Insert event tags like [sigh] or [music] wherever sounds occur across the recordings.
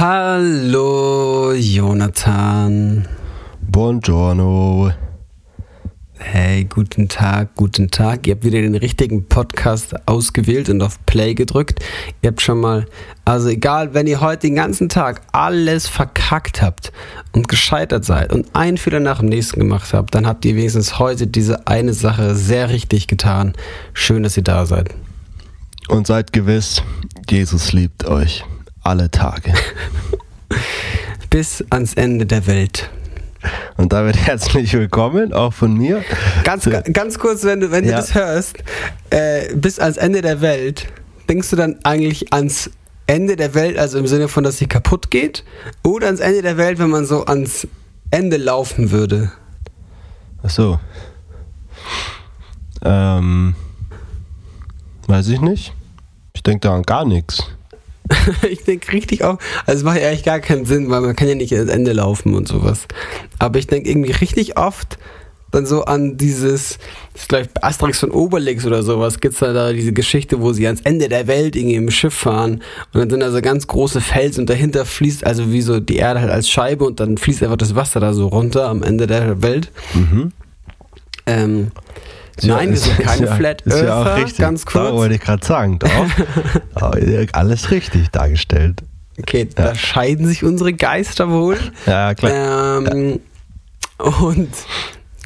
Hallo, Jonathan. Buongiorno. Hey, guten Tag, guten Tag. Ihr habt wieder den richtigen Podcast ausgewählt und auf Play gedrückt. Ihr habt schon mal, also egal, wenn ihr heute den ganzen Tag alles verkackt habt und gescheitert seid und einen Fehler nach dem nächsten gemacht habt, dann habt ihr wenigstens heute diese eine Sache sehr richtig getan. Schön, dass ihr da seid. Und seid gewiss, Jesus liebt euch alle Tage. [laughs] Bis ans Ende der Welt. Und damit herzlich willkommen, auch von mir. Ganz, ganz kurz, wenn du, wenn ja. du das hörst, äh, bis ans Ende der Welt, denkst du dann eigentlich ans Ende der Welt, also im Sinne von, dass sie kaputt geht? Oder ans Ende der Welt, wenn man so ans Ende laufen würde? Ach so. Ähm, weiß ich nicht. Ich denke da an gar nichts. [laughs] ich denke richtig auch, also es macht ja eigentlich gar keinen Sinn, weil man kann ja nicht ans Ende laufen und sowas. Aber ich denke irgendwie richtig oft dann so an dieses, das ist glaube ich bei Asterix von Obelix oder sowas, gibt es da, da diese Geschichte, wo sie ans Ende der Welt irgendwie im Schiff fahren und dann sind da so ganz große Felsen und dahinter fließt also wie so die Erde halt als Scheibe und dann fließt einfach das Wasser da so runter am Ende der Welt. Mhm. Ähm, Nein, wir sind keine ja, Flat Earther, ja auch richtig. ganz kurz. Da wollte ich gerade sagen, doch. [laughs] alles richtig dargestellt. Okay, ja. da scheiden sich unsere Geister wohl. Ja, klar. Ähm, und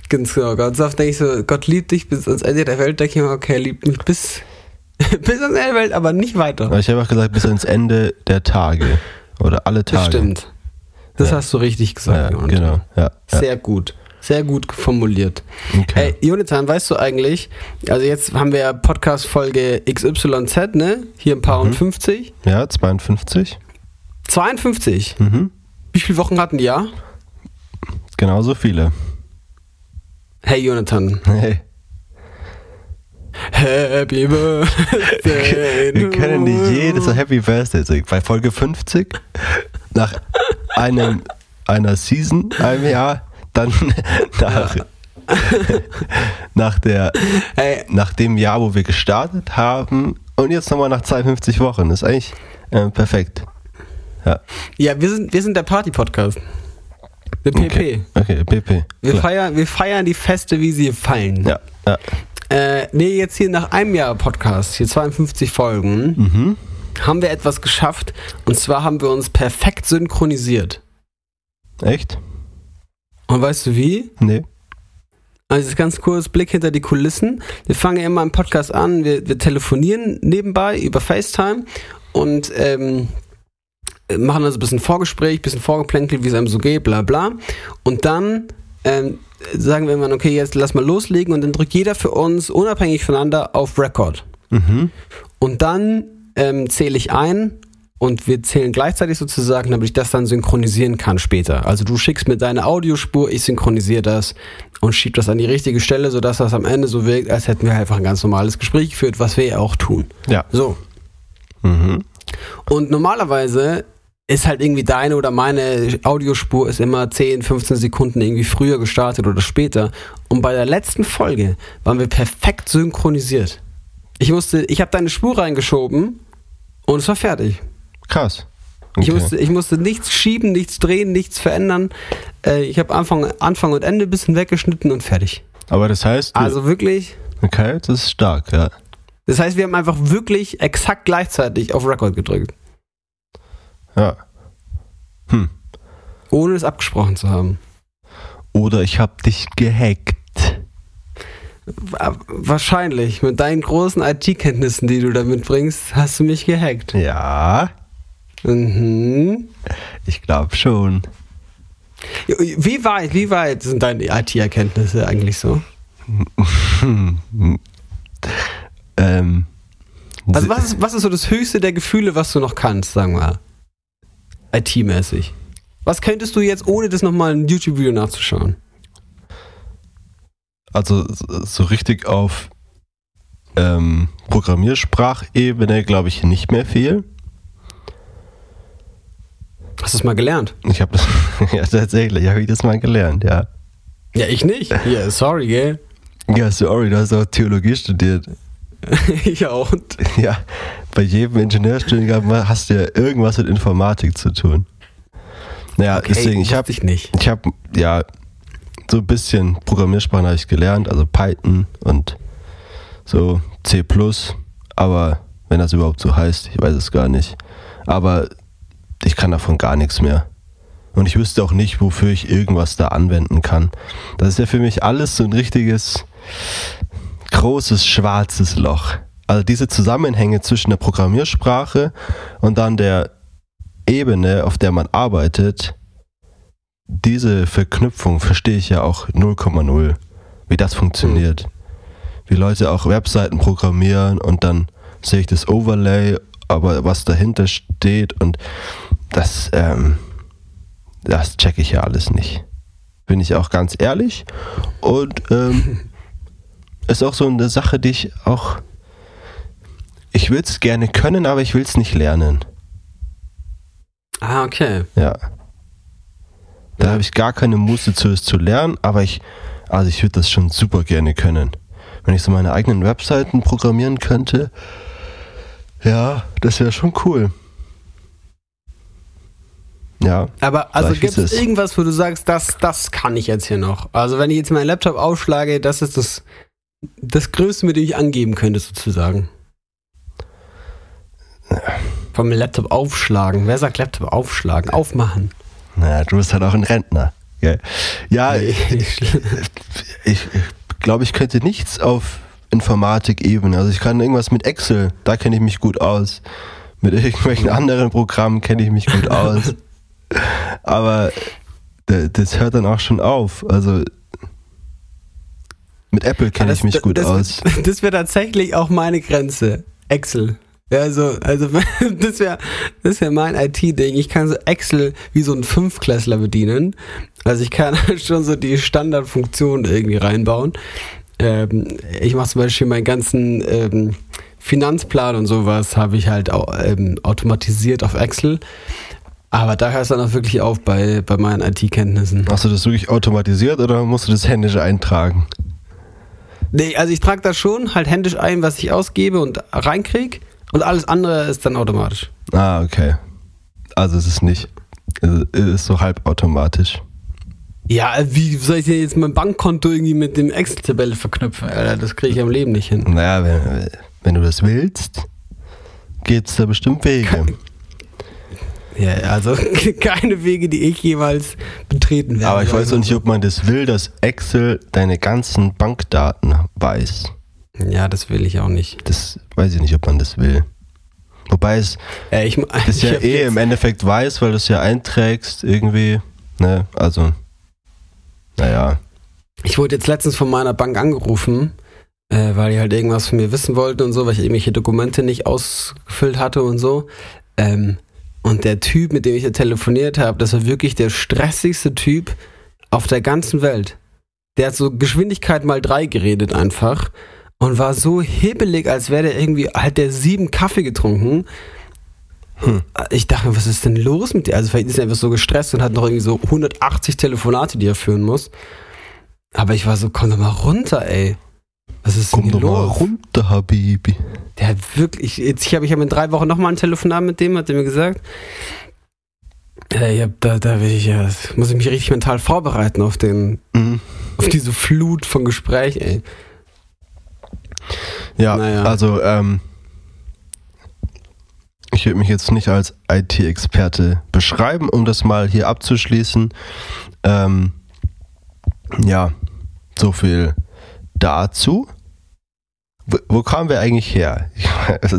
ganz genau, ganz oft denke ich so, Gott liebt dich bis ans Ende der Welt, denke ich mir, okay, liebt mich bis, [laughs] bis ans Ende der Welt, aber nicht weiter. Ich habe auch gesagt, bis ans Ende der Tage. Oder alle Tage. Das stimmt. Das hast du richtig gesagt. Genau. Ja, Sehr gut. Sehr gut formuliert. Okay. Hey, Jonathan, weißt du eigentlich, also jetzt haben wir ja Podcast-Folge XYZ, ne? Hier ein paar mhm. und 50. Ja, 52. 52? Mhm. Wie viele Wochen hatten die ja? Genauso viele. Hey, Jonathan. Hey. Happy [laughs] Birthday. Wir können nicht jedes Happy Birthday sagen. Bei Folge 50, nach einem, einer Season, einem Jahr, dann [laughs] nach, ja. [laughs] nach, der, hey. nach dem Jahr, wo wir gestartet haben und jetzt nochmal nach 52 Wochen. Das ist eigentlich äh, perfekt. Ja. ja, wir sind, wir sind der Party-Podcast. Der PP. Okay, okay PP. Wir feiern, wir feiern die Feste, wie sie fallen. Ja, ja. Äh, nee, jetzt hier nach einem Jahr Podcast, hier 52 Folgen, mhm. haben wir etwas geschafft. Und zwar haben wir uns perfekt synchronisiert. Echt? Und weißt du wie? Nee. Also ganz kurz Blick hinter die Kulissen. Wir fangen ja immer im Podcast an, wir, wir telefonieren nebenbei über FaceTime und ähm, machen also ein bisschen Vorgespräch, ein bisschen Vorgeplänkel, wie es einem so geht, bla bla. Und dann ähm, sagen wir irgendwann, okay, jetzt lass mal loslegen und dann drückt jeder für uns unabhängig voneinander auf Record. Mhm. Und dann ähm, zähle ich ein und wir zählen gleichzeitig sozusagen, damit ich das dann synchronisieren kann später. Also du schickst mir deine Audiospur, ich synchronisiere das und schieb das an die richtige Stelle, sodass das am Ende so wirkt, als hätten wir einfach ein ganz normales Gespräch geführt, was wir ja auch tun. Ja. So. Mhm. Und normalerweise ist halt irgendwie deine oder meine Audiospur ist immer 10, 15 Sekunden irgendwie früher gestartet oder später. Und bei der letzten Folge waren wir perfekt synchronisiert. Ich musste, ich habe deine Spur reingeschoben und es war fertig. Krass. Okay. Ich, musste, ich musste nichts schieben, nichts drehen, nichts verändern. Äh, ich habe Anfang, Anfang und Ende ein bisschen weggeschnitten und fertig. Aber das heißt. Also wirklich. Okay, das ist stark, ja. Das heißt, wir haben einfach wirklich exakt gleichzeitig auf Record gedrückt. Ja. Hm. Ohne es abgesprochen zu haben. Oder ich habe dich gehackt. Wahrscheinlich. Mit deinen großen IT-Kenntnissen, die du da mitbringst, hast du mich gehackt. Ja. Mhm. Ich glaube schon. Wie weit, wie weit sind deine IT-Erkenntnisse eigentlich so? [laughs] ähm, also was ist, was ist so das höchste der Gefühle, was du noch kannst, sagen wir mal? IT-mäßig. Was könntest du jetzt, ohne das nochmal ein YouTube-Video nachzuschauen? Also so richtig auf ähm, Programmiersprachebene glaube ich nicht mehr viel. Hast du es mal gelernt? Ich habe das, [laughs] ja tatsächlich, habe ich das mal gelernt, ja. Ja, ich nicht. Ja, sorry, gell? Ja, sorry, du hast auch Theologie studiert. [laughs] ich auch. Ja, bei jedem Ingenieurstudiengang hast du ja irgendwas mit Informatik zu tun. Naja, Okay, deswegen, ich habe ich nicht. ich habe ja so ein bisschen Programmiersprachen habe ich gelernt, also Python und so C++, aber wenn das überhaupt so heißt, ich weiß es gar nicht. Aber ich kann davon gar nichts mehr. Und ich wüsste auch nicht, wofür ich irgendwas da anwenden kann. Das ist ja für mich alles so ein richtiges großes schwarzes Loch. Also diese Zusammenhänge zwischen der Programmiersprache und dann der Ebene, auf der man arbeitet, diese Verknüpfung verstehe ich ja auch 0,0, wie das funktioniert. Wie Leute auch Webseiten programmieren und dann sehe ich das Overlay, aber was dahinter steht und das, ähm, das checke ich ja alles nicht. Bin ich auch ganz ehrlich. Und ähm, [laughs] ist auch so eine Sache, die ich auch. Ich würde es gerne können, aber ich will es nicht lernen. Ah, okay. Ja. Da Ja. habe ich gar keine Muße zu, es zu lernen, aber ich, also ich würde das schon super gerne können. Wenn ich so meine eigenen Webseiten programmieren könnte, ja, das wäre schon cool. Ja, Aber also gibt es irgendwas, wo du sagst, das, das kann ich jetzt hier noch? Also wenn ich jetzt meinen Laptop aufschlage, das ist das, das Größte, mit dem ich angeben könnte, sozusagen. Vom Laptop aufschlagen. Wer sagt Laptop aufschlagen? Aufmachen. naja, du bist halt auch ein Rentner. gell? Ja, Nee. ich, ich glaube, ich könnte nichts auf Informatik-Ebene. Also ich kann irgendwas mit Excel, da kenne ich mich gut aus. Mit irgendwelchen anderen Programmen kenne ich mich gut [laughs] aus. Aber da- das hört dann auch schon auf. Also mit Apple kenne ich mich gut das, aus. [laughs] Das wäre tatsächlich auch meine Grenze. Excel. Also, also [laughs] das wäre das wär mein IT-Ding. Ich kann so Excel wie so ein Fünfklässler bedienen. Also ich kann [laughs] schon so die Standardfunktionen irgendwie reinbauen. Ähm, ich mache zum Beispiel meinen ganzen ähm, Finanzplan und sowas habe ich halt au- ähm, automatisiert auf Excel. Aber da hört es dann auch wirklich auf bei, bei meinen IT-Kenntnissen. Hast du das wirklich automatisiert oder musst du das händisch eintragen? Nee, also ich trage das schon halt händisch ein, was ich ausgebe und reinkrieg. Und alles andere ist dann automatisch. Ah, okay. Also es ist nicht. Es ist so halbautomatisch. Ja, wie soll ich denn jetzt mein Bankkonto irgendwie mit dem Excel-Tabelle verknüpfen? Alter, das kriege ich am Leben nicht hin. Naja, wenn, wenn du das willst, geht's da bestimmt Wege. Ja, also [laughs] keine Wege, die ich jeweils betreten werde. Aber ich weiß auch nicht, ob man das will, dass Excel deine ganzen Bankdaten weiß. Ja, das will ich auch nicht. Das weiß ich nicht, ob man das will. Wobei es Äh, ich, das [laughs] ich ja eh im Endeffekt weiß, weil du es ja einträgst irgendwie. Ne, also. Naja. Ich wurde jetzt letztens von meiner Bank angerufen, äh, weil die halt irgendwas von mir wissen wollten und so, weil ich irgendwelche Dokumente nicht ausgefüllt hatte und so. Ähm, und der Typ, mit dem ich da telefoniert habe, das war wirklich der stressigste Typ auf der ganzen Welt. Der hat so Geschwindigkeit mal drei geredet einfach und war so hibbelig, als wäre der irgendwie, halt der sieben Kaffee getrunken. Hm. Ich dachte mir, was ist denn los mit dir? Also vielleicht ist er einfach so gestresst und hat noch irgendwie so 180 Telefonate, die er führen muss. Aber ich war so, komm doch mal runter, ey. Was ist denn Komm hier doch mal los? runter, Habibi. Der hat wirklich, jetzt, ich habe ich hab in drei Wochen nochmal ein Telefonat mit dem, hat er mir gesagt. Ich hab, da, da will ich ja, muss ich mich richtig mental vorbereiten auf den, Mhm. auf diese Flut von Gespräch, ey. Ja, Naja. also ähm, ich würde mich jetzt nicht als IT-Experte beschreiben, um das mal hier abzuschließen. Ähm, ja, so viel dazu. Wo, wo kamen wir eigentlich her?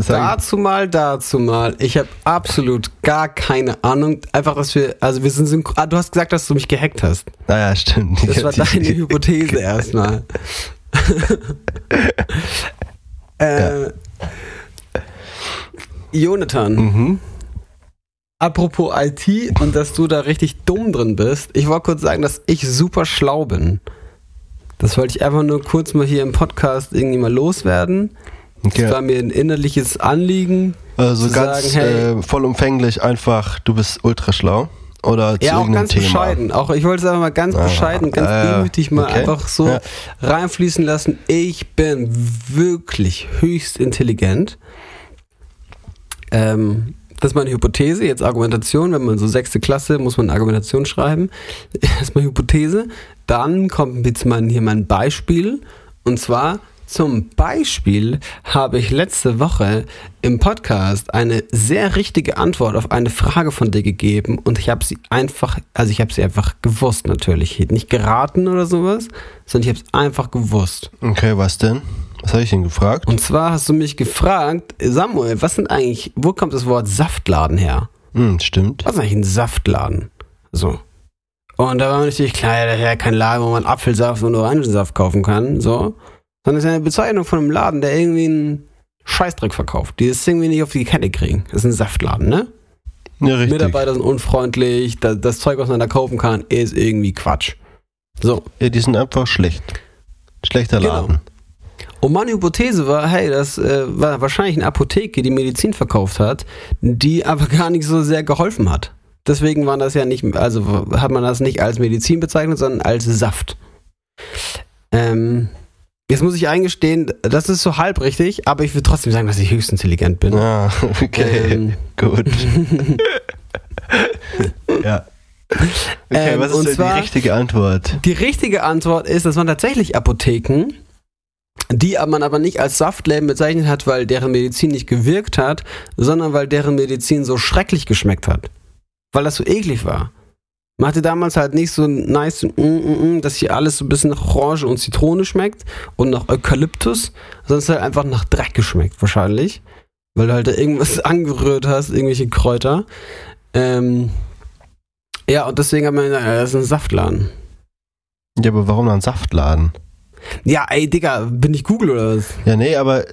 Dazu mal, dazu mal. Ich habe absolut gar keine Ahnung. Einfach, dass wir, also wir sind synchron. Ah, du hast gesagt, dass du mich gehackt hast. naja, stimmt. Das war deine Hypothese erstmal. [laughs] äh, Jonathan, Mhm. apropos IT und dass du da richtig dumm drin bist. Ich wollte kurz sagen, dass ich super schlau bin. Das wollte ich einfach nur kurz mal hier im Podcast irgendwie mal loswerden. Das Okay. war mir ein innerliches Anliegen. Also zu ganz sagen, hey- äh, vollumfänglich einfach, du bist ultra schlau oder zu Ja, auch ganz Thema? bescheiden. Auch ich wollte es einfach mal ganz Ah, bescheiden, ganz äh, demütig mal okay. einfach so Ja. reinfließen lassen. Ich bin wirklich höchst intelligent. Ähm, das ist meine Hypothese, jetzt Argumentation. Wenn man so sechste Klasse, muss man Argumentation schreiben. [laughs] Erstmal Hypothese. Dann kommt jetzt mal hier mein Beispiel. Und zwar zum Beispiel habe ich letzte Woche im Podcast eine sehr richtige Antwort auf eine Frage von dir gegeben und ich habe sie einfach, also ich habe sie einfach gewusst natürlich, nicht geraten oder sowas, sondern ich habe es einfach gewusst. Okay, was denn? Was habe ich denn gefragt? Und zwar hast du mich gefragt, Samuel, was sind eigentlich, wo kommt das Wort Saftladen her? Hm, stimmt. Was ist eigentlich ein Saftladen? So. Und da war mir natürlich klar, ja, das ist ja kein Laden, wo man Apfelsaft und Orangensaft kaufen kann, so. Sondern es ist eine Bezeichnung von einem Laden, der irgendwie einen Scheißdreck verkauft, die das irgendwie nicht auf die Kette kriegen. Das ist ein Saftladen, ne? Ja, richtig. Mitarbeiter sind unfreundlich, das, das Zeug, was man da kaufen kann, ist irgendwie Quatsch. So. Ja, die sind einfach schlecht. Schlechter Genau. Und meine Hypothese war, hey, das äh, war wahrscheinlich eine Apotheke, die Medizin verkauft hat, die aber [laughs] gar nicht so sehr geholfen hat. Deswegen war das ja nicht, also hat man das nicht als Medizin bezeichnet, sondern als Saft. Ähm, jetzt muss ich eingestehen, das ist so halb richtig, aber ich würde trotzdem sagen, dass ich höchst intelligent bin. Ah, [laughs] okay. Ähm, [laughs] Gut. ja. Okay, Ähm, was ist denn zwar- die richtige Antwort? Die richtige Antwort ist, das waren tatsächlich Apotheken, die man aber nicht als Saftläden bezeichnet hat, weil deren Medizin nicht gewirkt hat, sondern weil deren Medizin so schrecklich geschmeckt hat. Weil das so eklig war. Man hatte damals halt nicht so nice, mm, mm, mm, dass hier alles so ein bisschen nach Orange und Zitrone schmeckt und nach Eukalyptus, sondern es hat einfach nach Dreck geschmeckt, wahrscheinlich. Weil du halt da irgendwas [laughs] angerührt hast, irgendwelche Kräuter. Ähm, ja, und deswegen man gesagt, ja, das ist ein Saftladen. Ja, aber warum dann Saftladen? Ja, ey, Digga, bin ich Google oder was? Ja, nee, aber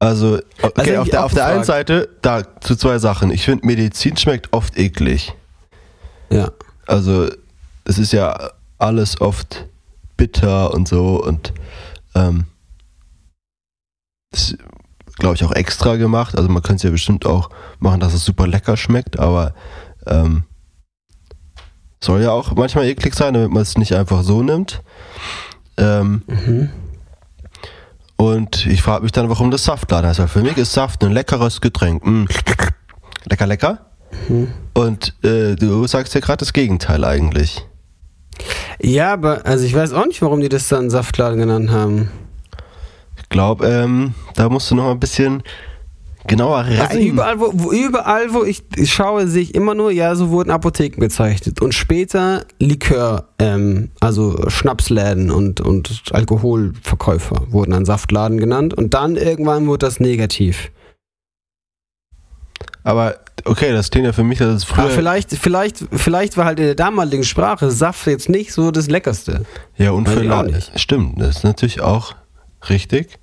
also, okay, Also auf, der, auf der einen. Seite, da zu zwei Sachen. Ich finde, Medizin schmeckt oft eklig. Ja. Also, es ist ja alles oft bitter und so und ähm, das glaube ich auch extra gemacht. Also man könnte es ja bestimmt auch machen, dass es super lecker schmeckt, aber ähm, soll ja auch manchmal eklig sein, damit man es nicht einfach so nimmt. Ähm, Mhm. und ich frage mich dann, warum das Saftladen heißt. Weil für mich ist Saft ein leckeres Getränk. Mm. Lecker, lecker. Mhm. Und äh, du sagst ja gerade das Gegenteil eigentlich. Ja, aber also ich weiß auch nicht, warum die das dann Saftladen genannt haben. Ich glaube, ähm, da musst du noch mal ein bisschen genauer rein. Also überall, wo, wo, überall, wo ich schaue, sehe ich immer nur, ja, so wurden Apotheken bezeichnet. Und später Likör, ähm, also Schnapsläden und, und Alkoholverkäufer wurden dann Saftladen genannt. Und dann irgendwann wurde das negativ. Aber okay, das klingt ja für mich, dass es Aber früher. vielleicht, vielleicht, vielleicht war halt in der damaligen Sprache Saft jetzt nicht so das Leckerste. ja, und nicht. Stimmt, das ist natürlich auch richtig.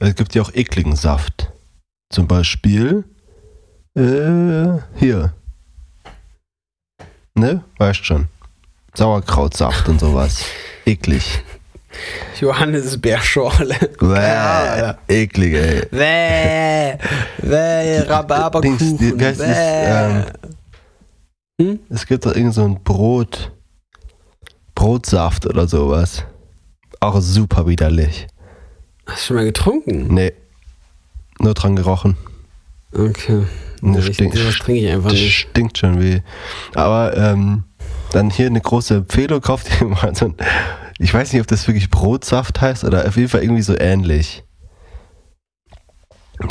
Es gibt ja auch ekligen Saft. Zum Beispiel äh, hier. Ne? Weißt schon. Sauerkrautsaft und sowas. [laughs] Eklig. Johannisbeerschorle. Bäh, eklig, ey. Bäh, bäh, Rhabarberkuchen. Dings, heißt das, ähm, bäh. Hm? Es gibt doch irgend so ein Brot. Brotsaft oder sowas. Auch super widerlich. Hast du schon mal getrunken? Nee. Nur dran gerochen. Okay. Das ich, stinkt, sowas trinke ich einfach das nicht. stinkt schon wie. Aber ähm, dann hier eine große Empfehlung, kauft ihr [laughs] mal so ein, ich weiß nicht, ob das wirklich Brotsaft heißt oder auf jeden Fall irgendwie so ähnlich.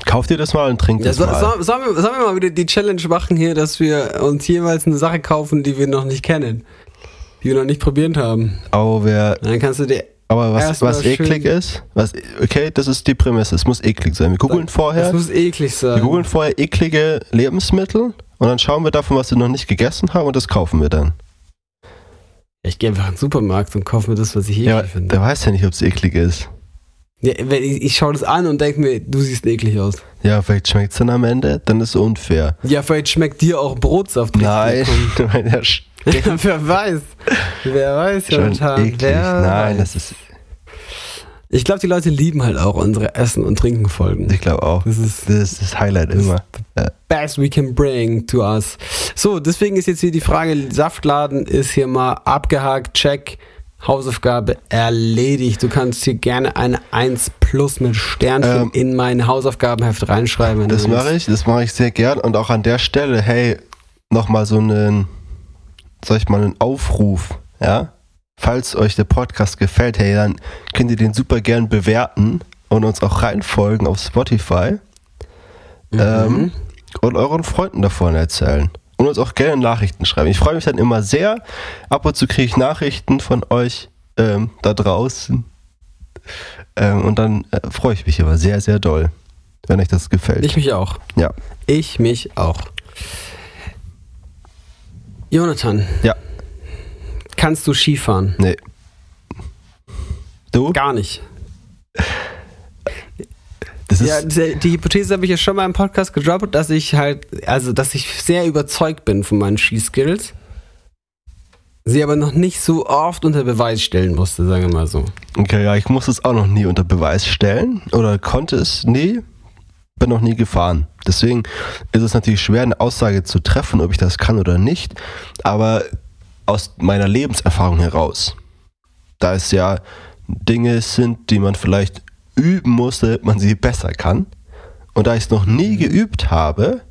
Kauft ihr das mal und trinkt Ja, das so, mal. so, sollen, wir, sollen wir mal wieder die Challenge machen hier, dass wir uns jeweils eine Sache kaufen, die wir noch nicht kennen? Die wir noch nicht probiert haben. Aber, wer, Dann kannst du dir. Aber was, Erstmal was schön- eklig ist, was, okay, das ist die Prämisse, es muss eklig sein. Wir googeln vorher. Das muss eklig Wir sein. googeln vorher eklige Lebensmittel und dann schauen wir davon, was wir noch nicht gegessen haben und das kaufen wir dann. Ich gehe einfach in den Supermarkt und kaufe mir das, was ich eklig Ja, finde. der weiß ja nicht, ob es eklig ist. Ja, ich, ich schaue das an und denke mir, du siehst eklig aus. Ja, vielleicht schmeckt es dann am Ende, dann ist es unfair. Ja, vielleicht schmeckt dir auch Brotsaft. Nein, [laughs] Ja, [laughs] wer weiß. Wer weiß, schon Jonathan. eklig. Wer Nein, weiß. das ist. Ich glaube, die Leute lieben halt auch unsere Essen- und Trinken-Folgen. Ich glaube auch. Das ist Das ist das Highlight immer. Ja. best we can bring to us. So, deswegen ist jetzt hier die Frage, Saftladen ist hier mal abgehakt, check, Hausaufgabe erledigt. Du kannst hier gerne eine 1 plus mit Sternchen Ähm, in mein Hausaufgabenheft reinschreiben. Das mache ich, das mache ich sehr gern. Und auch an der Stelle, hey, nochmal so einen, sag ich mal, einen Aufruf, ja? Falls euch der Podcast gefällt, hey, dann könnt ihr den super gern bewerten und uns auch reinfolgen auf Spotify Mhm. ähm, und euren Freunden davon erzählen. Und uns auch gerne Nachrichten schreiben. Ich freue mich dann immer sehr. Ab und zu kriege ich Nachrichten von euch ähm, da draußen. Ähm, und dann äh, freue ich mich immer sehr, sehr doll, wenn euch das gefällt. Ich mich auch. ja. Ich mich auch. Jonathan, Ja, kannst du Skifahren? nee. Du? Gar nicht. Ja, die, die Hypothese habe ich ja schon mal im Podcast gedroppt, dass ich halt, also dass ich sehr überzeugt bin von meinen Skiskills. Sie aber noch nicht so oft unter Beweis stellen musste, sagen wir mal so. okay, ja, ich muss es auch noch nie unter Beweis stellen oder konnte es nie, bin noch nie gefahren. Deswegen ist es natürlich schwer, eine Aussage zu treffen, ob ich das kann oder nicht. Aber aus meiner Lebenserfahrung heraus, da es ja Dinge sind, die man vielleicht üben muss, damit man sie besser kann. Und da ich es noch nie geübt habe,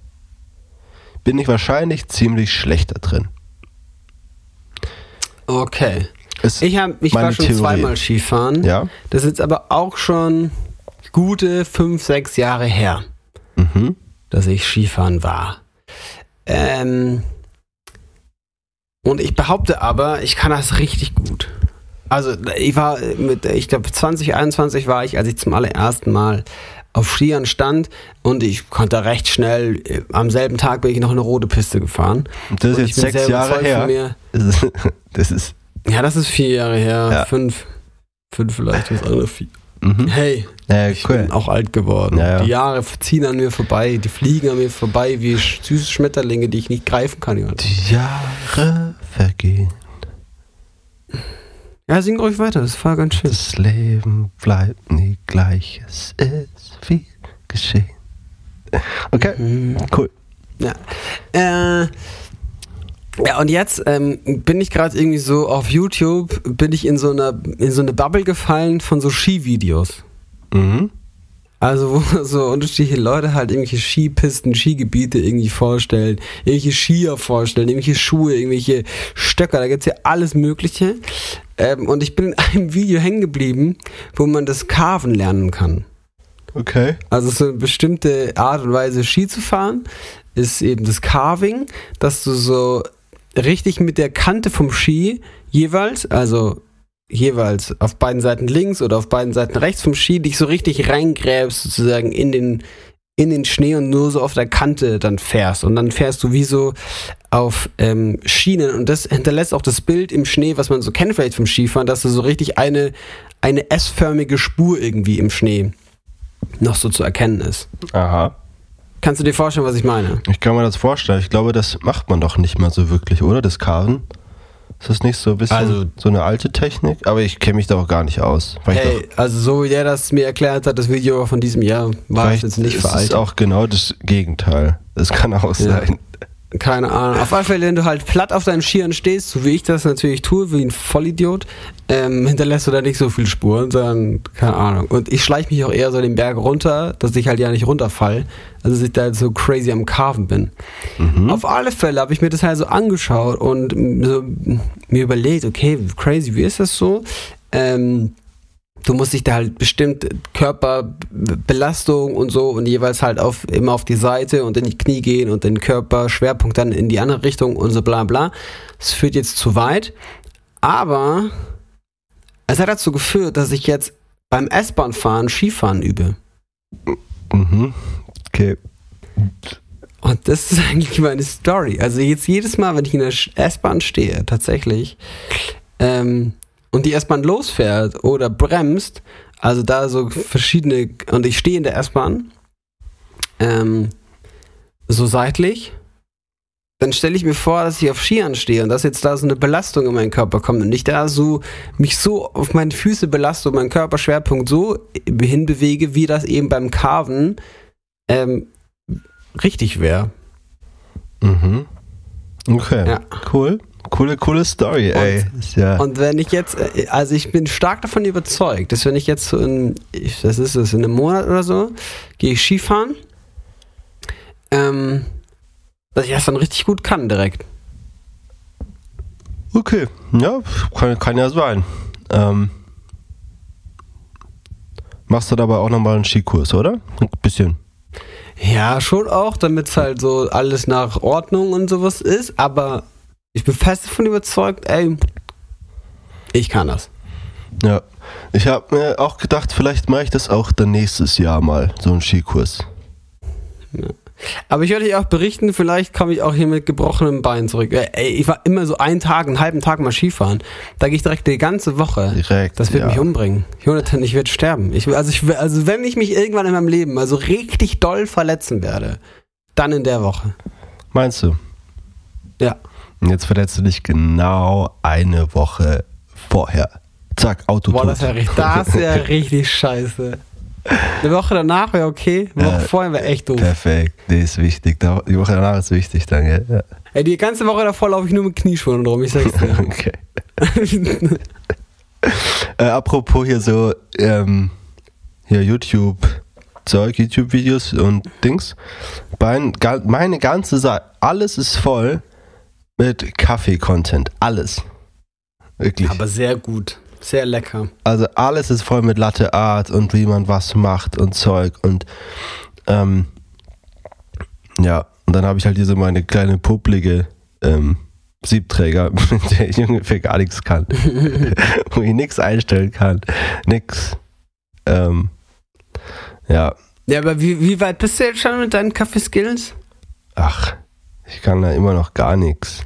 bin ich wahrscheinlich ziemlich schlecht da drin. Okay. Ist Ich, hab, ich war schon Theorie. zweimal Skifahren. Ja. Das ist jetzt aber auch schon gute fünf, sechs Jahre her, Mhm. dass ich Skifahren war. Ähm, und ich behaupte aber, ich kann das richtig gut. Also ich war mit, ich glaube 2021 war ich, als ich zum allerersten Mal auf Skiern stand und ich konnte recht schnell, äh, am selben Tag bin ich noch eine rote Piste gefahren. Und das ist Und jetzt sechs Jahre her. mir. Das [laughs] ist, das ist Ja, das ist vier Jahre her, Ja. fünf, fünf vielleicht, das andere vier. Mhm. Hey, ja, ich cool. bin auch alt geworden. Ja, ja. Die Jahre ziehen an mir vorbei, die fliegen an mir vorbei wie süße Schmetterlinge, die ich nicht greifen kann. Jonathan. Die Jahre vergehen, Ja, sing ruhig weiter, das war ganz schön. das Leben bleibt nie gleich, es ist viel geschehen. Okay, Mhm. cool. Ja. Äh, ja, und jetzt ähm, bin ich gerade irgendwie so auf YouTube, bin ich in so einer in so eine Bubble gefallen von so Skivideos. Mhm. Also wo so unterschiedliche Leute halt irgendwelche Skipisten, Skigebiete irgendwie vorstellen, irgendwelche Skier vorstellen, irgendwelche Schuhe, irgendwelche Stöcker, da gibt's ja alles Mögliche. Ähm, und ich bin in einem Video hängen geblieben, wo man das Carven lernen kann. Okay. Also so eine bestimmte Art und Weise Ski zu fahren ist eben das Carving, dass du so richtig mit der Kante vom Ski jeweils, also jeweils auf beiden Seiten links oder auf beiden Seiten rechts vom Ski, dich so richtig reingräbst sozusagen in den in den Schnee und nur so auf der Kante dann fährst und dann fährst du wie so auf ähm, Schienen und das hinterlässt auch das Bild im Schnee, was man so kennt vielleicht vom Skifahren, dass du so richtig eine eine S-förmige Spur irgendwie im Schnee noch so zu erkennen ist. Aha. Kannst du dir vorstellen, was ich meine? Ich kann mir das vorstellen. Ich glaube, das macht man doch nicht mal so wirklich, oder? Das Karren. Ist das nicht so ein bisschen Also- so eine alte Technik? Aber ich kenne mich da auch gar nicht aus. Vielleicht Hey, also so wie der das mir erklärt hat, das Video von diesem Jahr, war es vielleicht jetzt nicht ist es veraltet. auch genau das Gegenteil. Das kann auch sein. Keine Ahnung. Auf alle Fälle, wenn du halt platt auf deinen Skiern stehst, so wie ich das natürlich tue, wie ein Vollidiot, ähm, hinterlässt du da nicht so viel Spuren, sondern keine Ahnung. Und ich schleiche mich auch eher so den Berg runter, dass ich halt ja nicht runterfall, also dass ich da halt so crazy am Carven bin. Mhm. Auf alle Fälle habe ich mir das halt so angeschaut und so mir überlegt, okay, crazy, wie ist das so? Ähm, du musst dich da halt bestimmt Körperbelastung und so und jeweils halt auf immer auf die Seite und in die Knie gehen und den Körperschwerpunkt dann in die andere Richtung und so bla bla. Das führt jetzt zu weit. Aber es hat dazu geführt, dass ich jetzt beim S-Bahn-Fahren Skifahren übe. Mhm. Okay. Und das ist [laughs] eigentlich meine Story. Also jetzt jedes Mal, wenn ich in der S-Bahn stehe, tatsächlich, ähm, und die S-Bahn losfährt oder bremst, also da so verschiedene, und ich stehe in der S-Bahn, ähm, so seitlich, dann stelle ich mir vor, dass ich auf Skiern stehe und dass jetzt da so eine Belastung in meinen Körper kommt und ich da so mich so auf meine Füße belaste und meinen Körperschwerpunkt so hinbewege, wie das eben beim Carven ähm, richtig wäre. Mhm. Okay. Ja. Cool. Coole, coole Story, ey. Und, ja und wenn ich jetzt, äh, also ich bin stark davon überzeugt, dass wenn ich jetzt so in, das ist es, in einem Monat oder so, gehe ich Skifahren, ähm, dass ich das dann richtig gut kann direkt. Okay, ja, kann, kann ja sein. Ähm, machst du dabei auch nochmal einen Skikurs, oder? Ein bisschen. Ja, schon auch, damit es halt so alles nach Ordnung und sowas ist, aber ich bin fest davon überzeugt, ey, ich kann das. Ja, ich habe mir auch gedacht, vielleicht mache ich das auch dann nächstes Jahr mal, so einen Skikurs. Ja. Aber ich werde dich auch berichten, vielleicht komme ich auch hier mit gebrochenem Bein zurück. Ey, ich war immer so einen Tag, einen halben Tag mal Skifahren. Da gehe ich direkt die ganze Woche. Direkt. Das wird ja. mich umbringen. Jonathan, ich werde sterben. Ich, also, ich, also wenn ich mich irgendwann in meinem Leben mal so richtig doll verletzen werde, dann in der Woche. Meinst du? Ja. Und jetzt verletzt du dich genau eine Woche vorher. Zack, Auto. Boah, das wäre das wär [laughs] richtig scheiße. Eine Woche danach wäre okay, eine Woche äh, vorher wäre echt doof. Perfekt, die ist wichtig. Die Woche danach ist wichtig, danke. Ja. Ey, die ganze Woche davor laufe ich nur mit Knieschuhen rum, ich sag's dir. [laughs] okay. [laughs] äh, apropos hier so, ähm, hier YouTube. Zeug, YouTube-Videos und Dings. Mein, meine ganze Seite, alles ist voll mit Kaffee-Content. Alles. Wirklich. Aber sehr gut. Sehr lecker. Also alles ist voll mit Latte Art und wie man was macht und Zeug und ähm, ja, und dann habe ich halt hier so meine kleine publige ähm, Siebträger, [laughs] mit der ich ungefähr gar nichts kann. [laughs] Wo ich nichts einstellen kann. Nix. Ähm, ja. Ja, aber wie, wie weit bist du jetzt schon mit deinen Kaffeeskills? Ach, ich kann da immer noch gar nichts.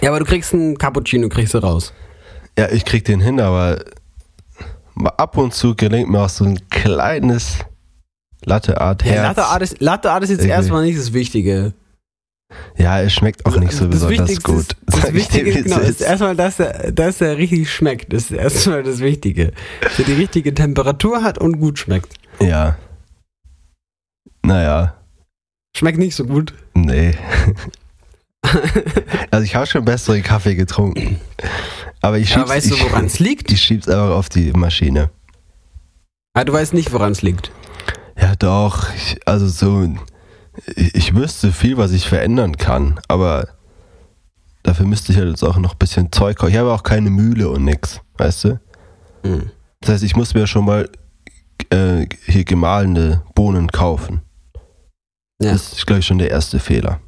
Ja, aber du kriegst einen Cappuccino, kriegst du raus. Ja, ich krieg den hin, aber ab und zu gelingt mir auch so ein kleines Latte Art Herz. Ja, Latte Art ist, Latte Art ist jetzt Irgendwie. erstmal nicht das Wichtige. Ja, es schmeckt auch nicht so das besonders gut. Das, das Wichtige ist, genau, ist erstmal, dass er, dass er richtig schmeckt. Das ist erstmal das Wichtige. Dass er die richtige Temperatur hat und gut schmeckt. Ja. Naja. Schmeckt nicht so gut. Nee. [laughs] also ich habe schon bessere Kaffee getrunken. Aber ich schieb's, Aber weißt du, woran es liegt? Ich schieb's einfach auf die Maschine. Ah, du weißt nicht, woran es liegt. Ja, doch. Ich, also so, ich, ich wüsste viel, was ich verändern kann, aber dafür müsste ich halt jetzt auch noch ein bisschen Zeug kaufen. Ich habe auch keine Mühle und nix, weißt du? Mhm. Das heißt, ich muss mir schon mal äh, hier gemahlene Bohnen kaufen. Ja. Das ist, glaube ich, schon der erste Fehler.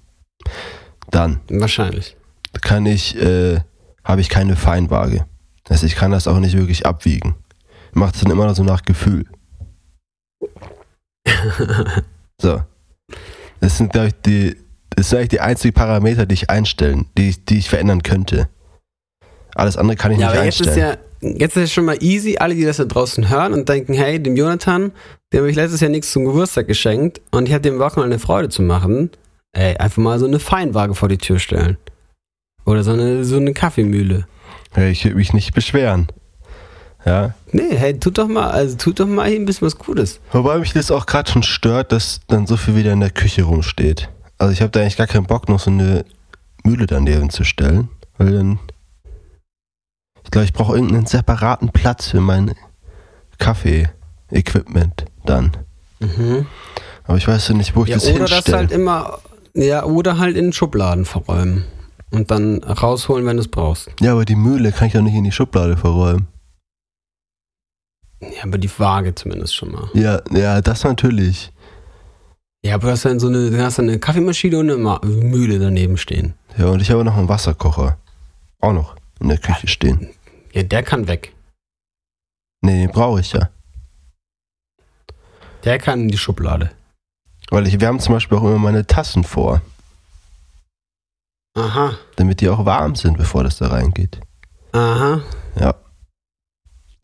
Dann. Wahrscheinlich. Kann ich äh, habe ich keine Feinwaage. Heißt, ich kann das auch nicht wirklich abwiegen. Macht es dann immer so nach Gefühl. [laughs] so. Das sind, glaube ich, die, das sind eigentlich die einzigen Parameter, die ich einstellen, die, die ich verändern könnte. Alles andere kann ich ja, nicht aber einstellen. Jetzt ist, ja, jetzt ist es schon mal easy, alle, die das da draußen hören und denken, hey, dem Jonathan, dem habe ich letztes Jahr nichts zum Geburtstag geschenkt und ich hatte dem Wochenende eine Freude zu machen. Ey, einfach mal so eine Feinwaage vor die Tür stellen. Oder so eine, so eine Kaffeemühle. Ja, ich will mich nicht beschweren. Ja. Nee, hey, tut doch mal, also tut doch mal ein bisschen was Gutes. Wobei mich das auch gerade schon stört, dass dann so viel wieder in der Küche rumsteht. Also ich habe da eigentlich gar keinen Bock, noch so eine Mühle daneben zu stellen. Weil dann. Ich glaube, ich brauche irgendeinen separaten Platz für mein Kaffee-Equipment dann. Mhm. Aber ich weiß ja nicht, wo ich ja, das oder hinstelle. Oder das halt immer. Ja, oder halt in Schubladen verräumen und dann rausholen, wenn du es brauchst. Ja, aber die Mühle kann ich doch nicht in die Schublade verräumen. Ja, aber die Waage zumindest schon mal. Ja, ja, das natürlich. Ja, aber du hast dann so eine, du hast dann eine Kaffeemaschine und eine Mühle daneben stehen. Ja, und ich habe noch einen Wasserkocher. Auch noch in der Küche stehen. Ja, der kann weg. Nee, den brauche ich ja. Der kann in die Schublade. Weil ich wärme zum Beispiel auch immer meine Tassen vor. Aha. Damit die auch warm sind, bevor das da reingeht. Aha. Ja.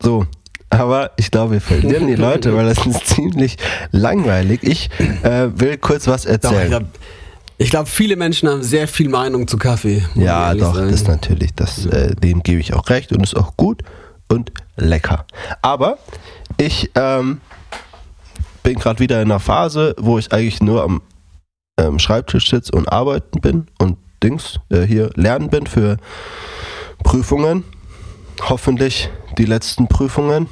So, aber ich glaube, wir verlieren die [laughs] Leute, weil das ist ziemlich langweilig. Ich äh, will kurz was erzählen. Doch, Ich glaube, viele Menschen haben sehr viel Meinung zu Kaffee. Ja, doch, sagen. das natürlich. Das, äh, dem gebe ich auch recht und ist auch gut und lecker. Aber ich ähm, bin gerade wieder in einer Phase, wo ich eigentlich nur am ähm, Schreibtisch sitze und arbeiten bin und Dings äh, hier lernen bin für Prüfungen. Hoffentlich die letzten Prüfungen,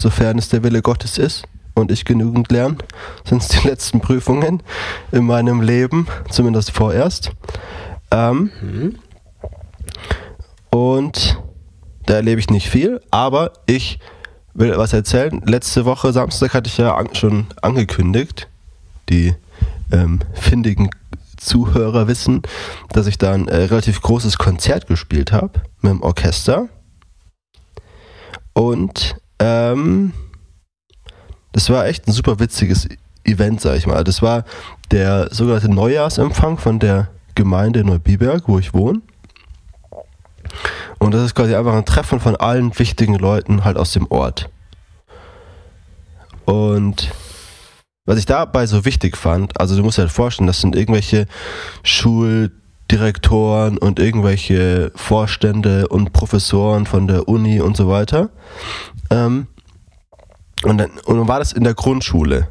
sofern es der Wille Gottes ist und ich genügend lerne, [laughs] sind es die letzten Prüfungen in meinem Leben, zumindest vorerst. Ähm, und da erlebe ich nicht viel, aber ich will was erzählen. Letzte Woche, Samstag, hatte ich ja an, schon angekündigt, die ähm, findigen Zuhörer wissen, dass ich da ein äh, relativ großes Konzert gespielt habe mit dem Orchester. Und ähm, das war echt ein super witziges Event, sag ich mal. Das war der sogenannte Neujahrsempfang von der Gemeinde Neubiberg, wo ich wohne. Und das ist quasi einfach ein Treffen von allen wichtigen Leuten halt aus dem Ort. Und was ich dabei so wichtig fand, also du musst dir halt vorstellen, das sind irgendwelche Schuldirektoren und irgendwelche Vorstände und Professoren von der Uni und so weiter. Ähm, und, dann, und dann war das in der Grundschule,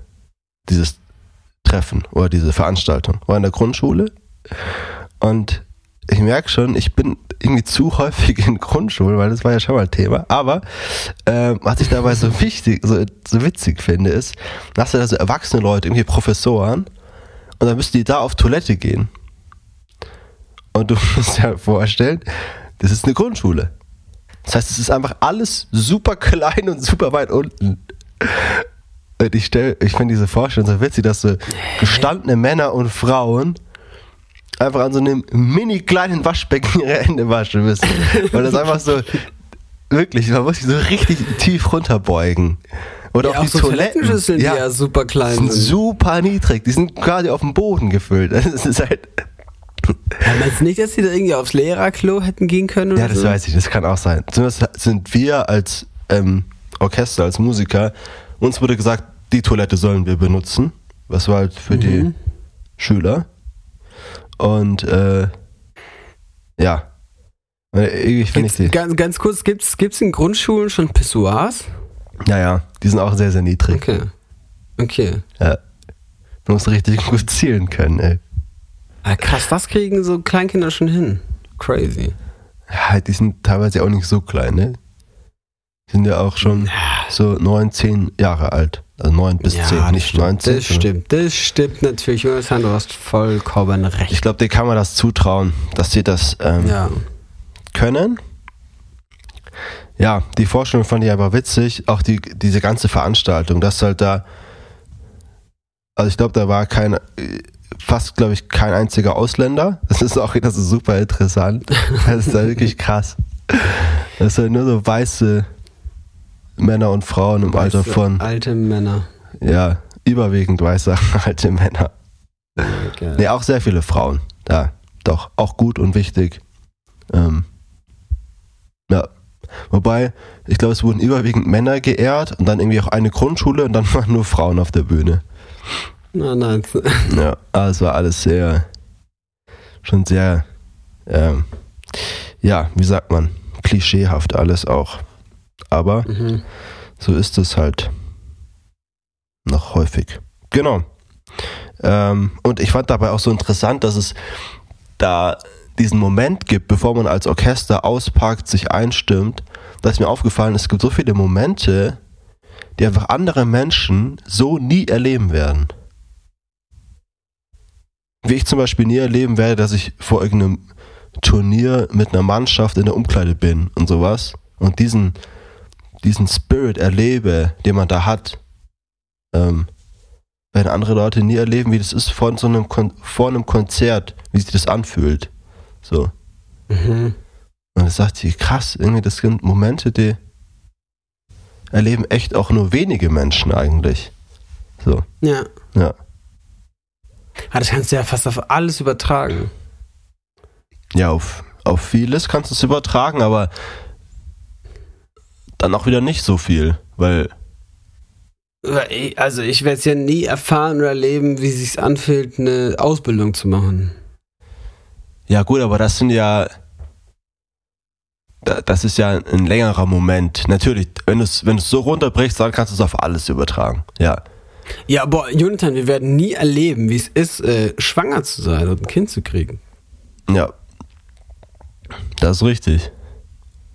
dieses Treffen oder diese Veranstaltung. War in der Grundschule. Und ich merke schon, ich bin irgendwie zu häufig in Grundschulen, weil das war ja schon mal Thema. Aber ähm, was ich dabei so [laughs] wichtig, so, so witzig finde, ist, dass da so erwachsene Leute, irgendwie Professoren, und dann müssen die da auf Toilette gehen. Und du [laughs] musst dir vorstellen, das ist eine Grundschule. Das heißt, es ist einfach alles super klein und super weit unten. Und ich stell, ich finde diese Vorstellung so witzig, dass so gestandene Männer und Frauen einfach an so einem mini kleinen Waschbecken ihre Hände waschen müssen. Weil das einfach so, wirklich, man muss sich so richtig tief runterbeugen. Oder Ja, auch auch die so Toiletten. Toilettenschüsseln, die ja super klein sind sind. super niedrig. Die sind quasi auf dem Boden gefüllt. Das ist halt, Ja, meinst du nicht, dass die da irgendwie aufs Lehrerklo hätten gehen können? Ja, das so? weiß ich, das kann auch sein. Zumindest sind wir als ähm, Orchester, als Musiker, uns wurde gesagt, die Toilette sollen wir benutzen. Was war halt für die Mhm. Schüler. Und äh, ja. Äh, Irgendwie finde ich die. ganz, ganz kurz, gibt's, gibt's in Grundschulen schon Pissoirs? Ja, ja, die sind auch sehr, sehr niedrig. Okay. Okay. Ja. Man muss richtig [laughs] gut zielen können, ey. Ah, krass, das kriegen so Kleinkinder schon hin. Crazy. Ja, die sind teilweise auch nicht so klein, ne? Sind ja auch schon so neun, zehn Jahre alt. Also neun bis ja, zehn, nicht stimmt, 19. Das stimmt, das stimmt natürlich. Jonathan, du hast vollkommen recht. Ich glaube, denen kann man das zutrauen, dass sie das ähm, ja. können. Ja, die Vorstellung fand ich aber witzig. Auch die, diese ganze Veranstaltung, dass halt da, also ich glaube, da war kein, fast glaube ich kein einziger Ausländer. Das ist auch [laughs] das ist super interessant. Das ist da wirklich krass. Das sind nur so weiße Männer und Frauen im Alter Weiße, von, Alte Männer. ja, überwiegend weiße [laughs] alte Männer. Okay. Nee, auch sehr viele Frauen. Ja, doch, auch gut und wichtig. Ähm, ja. Wobei, ich glaube, es wurden überwiegend Männer geehrt und dann irgendwie auch eine Grundschule und dann [laughs] waren nur Frauen auf der Bühne. Na, nein. [laughs] Ja, es war alles sehr, schon sehr, ähm, ja, wie sagt man, klischeehaft alles auch. Aber Mhm. so ist es halt noch häufig. Genau. Ähm, und ich fand dabei auch so interessant, dass es da diesen Moment gibt, bevor man als Orchester auspackt, sich einstimmt. Da ist mir aufgefallen, es gibt so viele Momente, die einfach andere Menschen so nie erleben werden. Wie ich zum Beispiel nie erleben werde, dass ich vor irgendeinem Turnier mit einer Mannschaft in der Umkleide bin und sowas und diesen, diesen Spirit erlebe, den man da hat, ähm, werden andere Leute nie erleben, wie das ist vor so einem, Kon vor einem Konzert, wie sich das anfühlt. So. Mhm. Und das sagt sie, krass, irgendwie, das sind Momente, die erleben echt auch nur wenige Menschen eigentlich. So, Ja. ja. Ah, das kannst du ja fast auf alles übertragen. Ja, auf, auf vieles kannst du es übertragen, aber dann auch wieder nicht so viel, weil Also ich werde es ja nie erfahren oder erleben, wie es sich anfühlt, eine Ausbildung zu machen. Ja gut, aber das sind ja, das ist ja ein längerer Moment. Natürlich, wenn du es wenn so runterbrichst, dann kannst du es auf alles übertragen. Ja. Ja, aber Jonathan, wir werden nie erleben, wie es ist, äh, schwanger zu sein und ein Kind zu kriegen. Ja. Das ist richtig.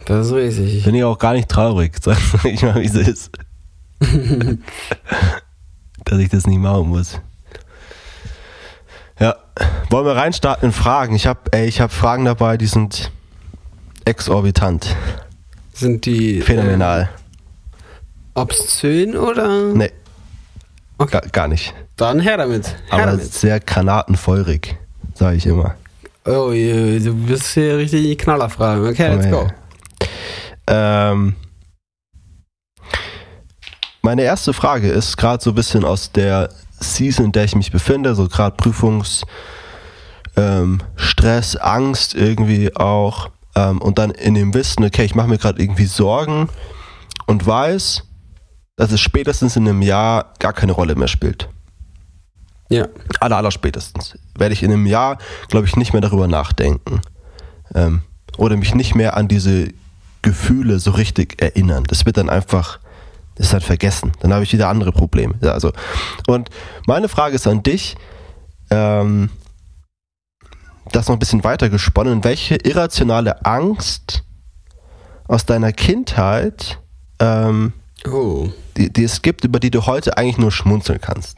Das ist richtig. Bin ich auch gar nicht traurig, [laughs] sag ich mal, wie es ist. [laughs] Dass ich das nicht machen muss. Ja, wollen wir reinstarten in Fragen? Ich habe ich hab Fragen dabei, die sind exorbitant. Sind die phänomenal? Äh, obszön oder? Nee. Okay. Gar, gar, nicht. Dann her damit. Her Aber damit. sehr granatenfeurig, sage ich immer. Oh, du bist hier richtig Knallerfragen. Okay, let's go. Ähm, meine erste Frage ist gerade so ein bisschen aus der Season, in der ich mich befinde, so gerade Prüfungs, ähm, Stress, Angst irgendwie auch. Ähm, und dann in dem Wissen, okay, ich mache mir gerade irgendwie Sorgen und weiß, dass es spätestens in einem Jahr gar keine Rolle mehr spielt. Ja. Aller, aller spätestens. Werde ich in einem Jahr, glaube ich, nicht mehr darüber nachdenken. Ähm, oder mich nicht mehr an diese Gefühle so richtig erinnern. Das wird dann einfach, das ist halt vergessen. Dann habe ich wieder andere Probleme. Ja, also. Und meine Frage ist an dich, ähm, das noch ein bisschen weiter gesponnen, welche irrationale Angst aus deiner Kindheit ähm, oh. die, die es gibt, über die du heute eigentlich nur schmunzeln kannst.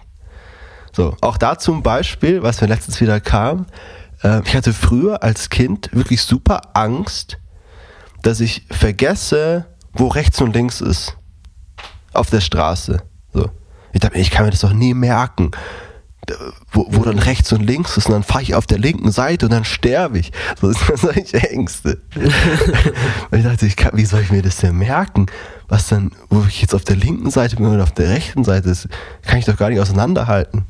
So, auch da zum Beispiel, was mir letztens wieder kam, äh, ich hatte früher als Kind wirklich super Angst, dass ich vergesse, wo rechts und links ist. Auf der Straße. So. Ich dachte, ich kann mir das doch nie merken wo, wo dann rechts und links ist und dann fahre ich auf der linken Seite und dann sterbe ich. So sind [laughs] solche Ängste. [laughs] und ich dachte, ich kann, wie soll ich mir das denn merken? Was dann, wo ich jetzt auf der linken Seite bin oder auf der rechten Seite ist, kann ich doch gar nicht auseinanderhalten.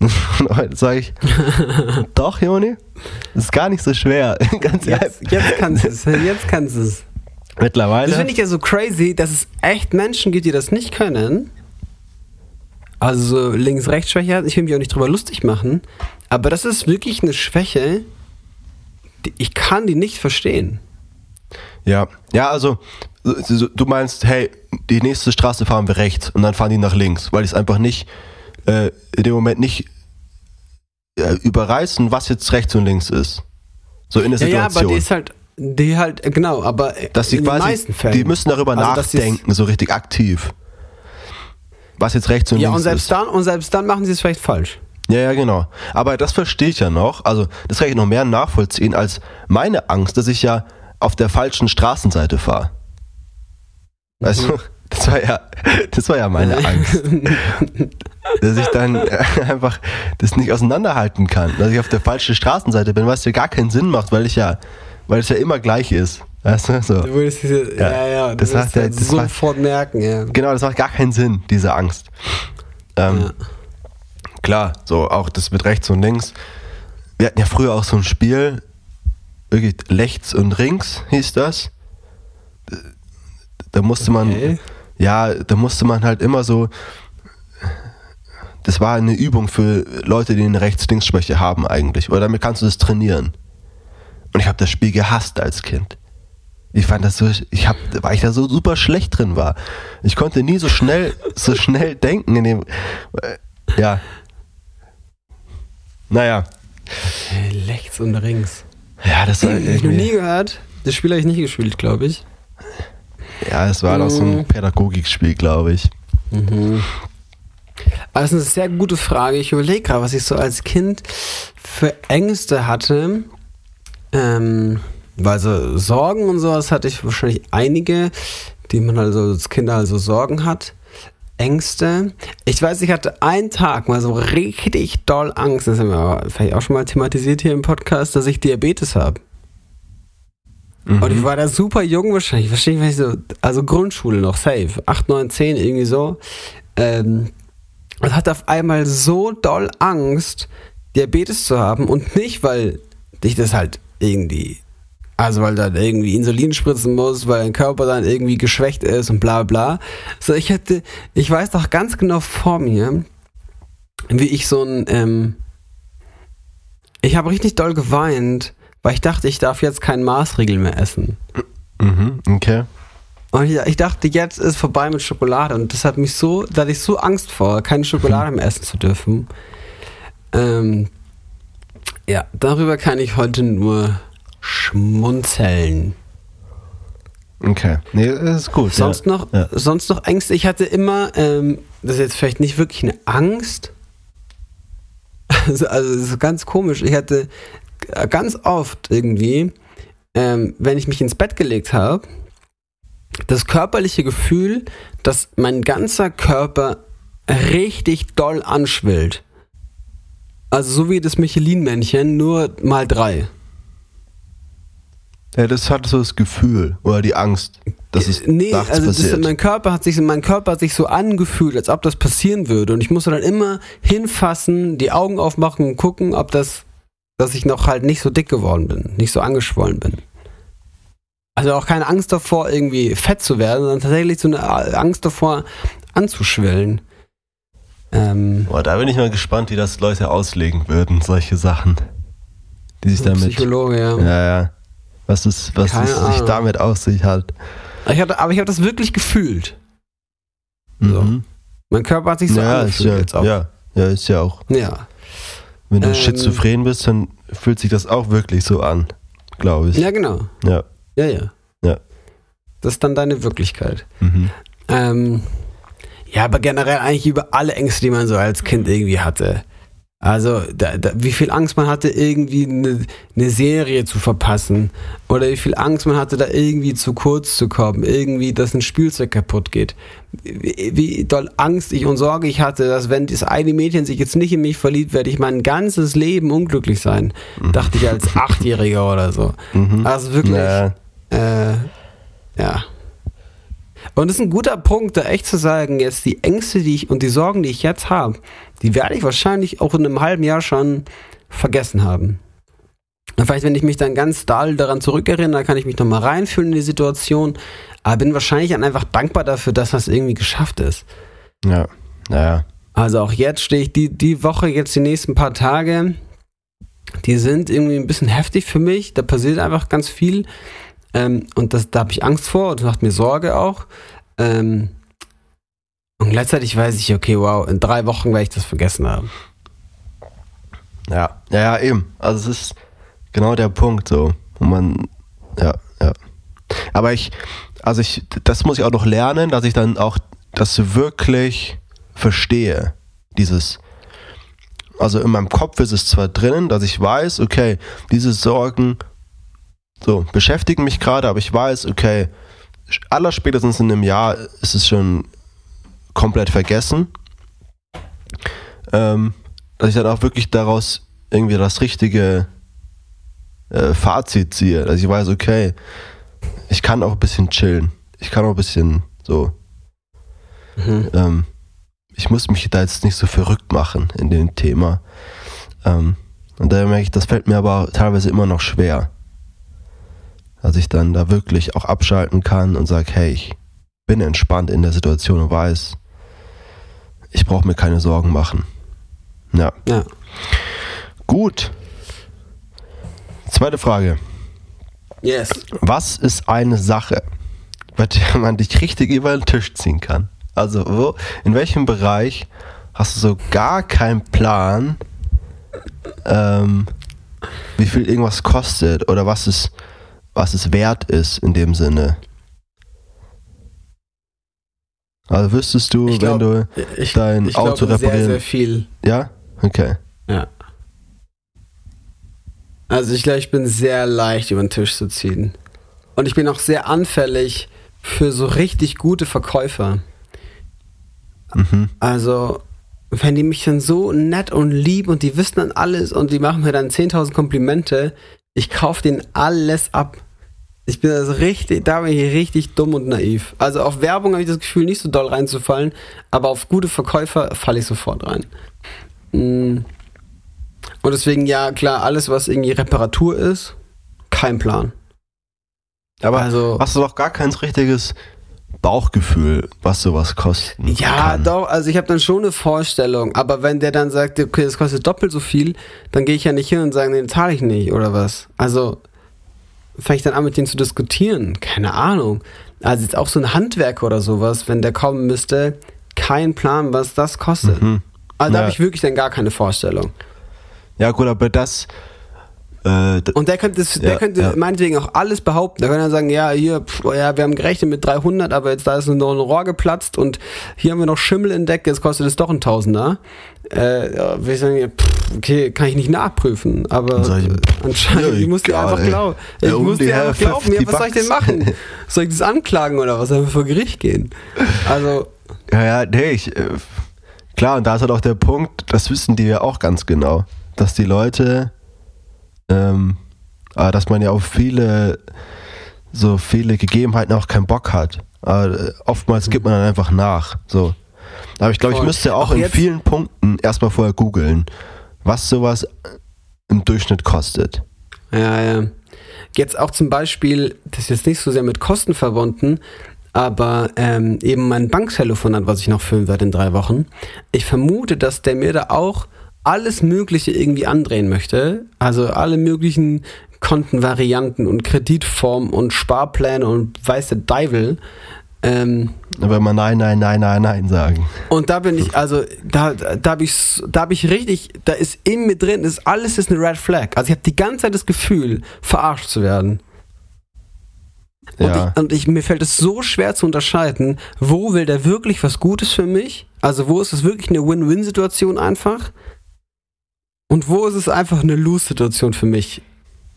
Und heute sage ich, [laughs] doch, Joni, das ist gar nicht so schwer. [laughs] Ganz jetzt, jetzt kannst du es. Jetzt kannst du es. Mittlerweile. Das finde ich ja so crazy, dass es echt Menschen gibt, die das nicht können also so Links-Rechts-Schwäche. Ich will mich auch nicht drüber lustig machen. Aber das ist wirklich eine Schwäche, die, ich kann die nicht verstehen. Ja, ja, also du meinst, hey, die nächste Straße fahren wir rechts und dann fahren die nach links, weil ich es einfach nicht äh, in dem Moment nicht äh, überreißen, was jetzt rechts und links ist. So in der Situation. Ja, aber die ist halt, die halt, genau, aber dass die in quasi, den meisten Fällen. Die müssen darüber also, nachdenken, so richtig aktiv was jetzt rechts und ja, links und selbst ist. Dann, und selbst dann machen sie es vielleicht falsch. Ja, ja, genau. Aber das verstehe ich ja noch. Also, das kann ich noch mehr nachvollziehen als meine Angst, dass ich ja auf der falschen Straßenseite fahre. Weißt mhm. du? [laughs] Das war ja, das war ja meine [laughs] Angst. Dass ich dann [laughs] einfach das nicht auseinanderhalten kann. Dass ich auf der falschen Straßenseite bin, was ja gar keinen Sinn macht, weil ich ja, weil es ja immer gleich ist. Weißt du, so. Du würdest diese, ja, ja, ja das macht halt das sofort war, merken, ja. Genau, das macht gar keinen Sinn, diese Angst. Ähm, ja. Klar, so auch das mit rechts und links. Wir hatten ja früher auch so ein Spiel, wirklich rechts und links hieß das. Da musste okay. man, ja, da musste man halt immer so, das war eine Übung für Leute, die eine Rechts-Links-Schwäche haben eigentlich. Oder damit kannst du das trainieren. Und ich habe das Spiel gehasst als Kind. Ich fand das so, ich hab, weil ich da so super schlecht drin war. Ich konnte nie so schnell, so schnell denken in dem, äh, ja. Naja. Rechts und links. Ja, das war irgendwie. Ich noch nie gehört. Das Spiel habe ich nicht gespielt, glaube ich. Ja, es war mhm. doch so ein mhm. Pädagogikspiel, glaube ich. Mhm. Das ist eine sehr gute Frage. Ich überlege gerade, was ich so als Kind für Ängste hatte. Ähm, weil so Sorgen und sowas hatte ich wahrscheinlich einige, die man also als Kinder also Sorgen hat. Ängste. Ich weiß, ich hatte einen Tag mal so richtig doll Angst, das haben wir vielleicht auch schon mal thematisiert hier im Podcast, dass ich Diabetes habe. Mhm. Und ich war da super jung wahrscheinlich, wahrscheinlich so, also Grundschule noch, safe, 8, 9, 10, irgendwie so. Ähm, und hatte auf einmal so doll Angst, Diabetes zu haben und nicht, weil ich das halt irgendwie Also weil dann irgendwie Insulin spritzen muss, weil dein Körper dann irgendwie geschwächt ist und bla bla. So, ich hätte, ich weiß doch ganz genau vor mir, wie ich so ein, ähm, ich habe richtig doll geweint, weil ich dachte, ich darf jetzt keinen Maßriegel mehr essen. Mhm, okay. Und ich, dachte, jetzt ist vorbei mit Schokolade und das hat mich so, da hatte ich so Angst vor, keine Schokolade mehr essen zu dürfen. Ähm, ja, darüber kann ich heute nur schmunzeln. Okay, nee, das ist gut. Sonst, ja. Noch, ja. sonst noch Ängste. Ich hatte immer, ähm, das ist jetzt vielleicht nicht wirklich eine Angst. Also, also das ist ganz komisch. Ich hatte ganz oft irgendwie, ähm, wenn ich mich ins Bett gelegt habe, das körperliche Gefühl, dass mein ganzer Körper richtig doll anschwillt. Also so wie das Michelin-Männchen, nur mal drei. Ja, das hat so das Gefühl oder die Angst, dass es nee, nachts also passiert. Das, mein Körper hat sich, mein Körper hat sich so angefühlt, als ob das passieren würde. Und ich musste dann immer hinfassen, die Augen aufmachen und gucken, ob das, dass ich noch halt nicht so dick geworden bin, nicht so angeschwollen bin. Also auch keine Angst davor, irgendwie fett zu werden, sondern tatsächlich so eine Angst davor, anzuschwellen. Ähm, Boah, da bin ich mal gespannt, wie das Leute auslegen würden, solche Sachen. Die sich damit. Psychologe, ja. Ja, ja. Was es, was es sich damit auf sich hat. Ich hatte, aber ich habe das wirklich gefühlt. So. Mhm. Mein Körper hat sich so ja, angefühlt ja, jetzt auch. Ja, ja, ist ja auch. Ja. Wenn du ähm, schizophren bist, dann fühlt sich das auch wirklich so an, glaube ich. Ja, genau. Ja. Ja, ja. Ja. Das ist dann deine Wirklichkeit. Mhm. Ähm, ja, aber generell eigentlich über alle Ängste, die man so als Kind irgendwie hatte. Also, da, da, wie viel Angst man hatte, irgendwie eine, eine, Serie zu verpassen. Oder wie viel Angst man hatte, da irgendwie zu kurz zu kommen. Irgendwie, dass ein Spielzeug kaputt geht. Wie, wie doll Angst ich und Sorge ich hatte, dass wenn das eine Mädchen sich jetzt nicht in mich verliebt, werde ich mein ganzes Leben unglücklich sein. Mhm. Dachte ich als [laughs] Achtjähriger oder so. Mhm. Also wirklich. Ja. Äh, ja. Und es ist ein guter Punkt, da echt zu sagen, jetzt die Ängste, die ich und die Sorgen, die ich jetzt habe, die werde ich wahrscheinlich auch in einem halben Jahr schon vergessen haben. Und vielleicht, wenn ich mich dann ganz doll daran zurückerinnere, kann ich mich nochmal reinfühlen in die Situation. Aber bin wahrscheinlich dann einfach dankbar dafür, dass das irgendwie geschafft ist. Ja, naja. Also auch jetzt stehe ich die, die Woche, jetzt die nächsten paar Tage, die sind irgendwie ein bisschen heftig für mich. Da passiert einfach ganz viel. Ähm, und das, da habe ich Angst vor und macht mir Sorge auch. Ähm, und gleichzeitig weiß ich, okay, wow, in drei Wochen werde ich das vergessen haben. Ja, ja, ja, eben. Also es ist genau der Punkt so. Wo man, ja, ja. Aber ich, also ich, das muss ich auch noch lernen, dass ich dann auch das wirklich verstehe. Dieses, also in meinem Kopf ist es zwar drinnen, dass ich weiß, okay, diese Sorgen so, beschäftigen mich gerade, aber ich weiß, okay, allerspätestens in einem Jahr ist es schon komplett vergessen. Ähm, dass ich dann auch wirklich daraus irgendwie das richtige äh, Fazit ziehe. Dass ich weiß, okay, ich kann auch ein bisschen chillen. Ich kann auch ein bisschen so. Mhm. Ähm, ich muss mich da jetzt nicht so verrückt machen in dem Thema. Ähm, und daher merke ich, das fällt mir aber teilweise immer noch schwer dass ich dann da wirklich auch abschalten kann und sage, hey, ich bin entspannt in der Situation und weiß, ich brauche mir keine Sorgen machen. Ja. ja. Gut. Zweite Frage. Yes. Was ist eine Sache, bei der man dich richtig über den Tisch ziehen kann? Also, wo, in welchem Bereich hast du so gar keinen Plan, ähm, wie viel irgendwas kostet oder was ist was es wert ist in dem Sinne. Also wüsstest du, glaub, wenn du ich, dein ich Auto glaube, reparieren... Sehr, sehr viel. Ja? Okay. Ja. Also ich glaube, ich bin sehr leicht über den Tisch zu ziehen. Und ich bin auch sehr anfällig für so richtig gute Verkäufer. Mhm. Also, wenn die mich dann so nett und lieb und die wissen dann alles und die machen mir dann 10.000 Komplimente, ich kaufe denen alles ab. Ich bin also richtig, da bin ich richtig dumm und naiv. Also auf Werbung habe ich das Gefühl, nicht so doll reinzufallen, aber auf gute Verkäufer falle ich sofort rein. Mm. Und deswegen, ja, klar, alles, was irgendwie Reparatur ist, kein Plan. Aber Also- hast du doch gar kein richtiges Bauchgefühl, was sowas kosten Ja, kann. doch, also ich habe dann schon eine Vorstellung, aber wenn der dann sagt, okay, das kostet doppelt so viel, dann gehe ich ja nicht hin und sage, nee, zahle ich nicht oder was. Also fange ich dann an mit denen zu diskutieren, keine Ahnung. Also jetzt auch so ein Handwerker oder sowas, wenn der kommen müsste, kein Plan, was das kostet. Mhm. Also da Ja. habe ich wirklich dann gar keine Vorstellung. Ja, gut, aber das. Äh, Und der könnte, der Ja, könnte ja. meinetwegen auch alles behaupten. Da könnte er sagen, ja, hier, pff, ja, wir haben gerechnet mit 300, aber jetzt da ist noch ein Rohr geplatzt und hier haben wir noch Schimmel entdeckt, jetzt kostet es doch ein Tausender. Äh, ja, ich sagen, ja, pff, okay, kann ich nicht nachprüfen, aber ich, äh, anscheinend, ja, ich muss dir einfach ey. glauben. Ja, Ich um muss dir einfach glauben, 50 ja, was soll ich denn machen? Soll ich das anklagen oder was? Soll ich vor Gericht gehen? Also, ja, ja, nee, ich. Äh, klar, und da ist halt auch der Punkt, das wissen die ja auch ganz genau, dass die Leute. Ähm, äh, dass man ja auf viele. So viele Gegebenheiten auch keinen Bock hat. Äh, oftmals gibt man dann einfach nach. So. Aber ich glaube, ich müsste auch, Auch in vielen Punkten erstmal vorher googeln, was sowas im Durchschnitt kostet. Ja, ja. Jetzt auch zum Beispiel, das ist jetzt nicht so sehr mit Kosten verbunden, aber ähm, eben mein Banktelefonat, was ich noch füllen werde in drei Wochen. Ich vermute, dass der mir da auch alles Mögliche irgendwie andrehen möchte. Also alle möglichen Kontenvarianten und Kreditformen und Sparpläne und weiß der Deivel. Ähm, Wenn man nein, nein, nein, nein, nein sagen. und da bin ich, also, da, da habe ich, da habe ich richtig, da ist in mir drin, ist alles ist eine Red Flag. Also ich habe die ganze Zeit das Gefühl, verarscht zu werden. Und, Ja. ich, und ich, mir fällt es so schwer zu unterscheiden, wo will der wirklich was Gutes für mich? Also wo ist es wirklich eine Win-Win-Situation einfach? Und wo ist es einfach eine Lose-Situation für mich?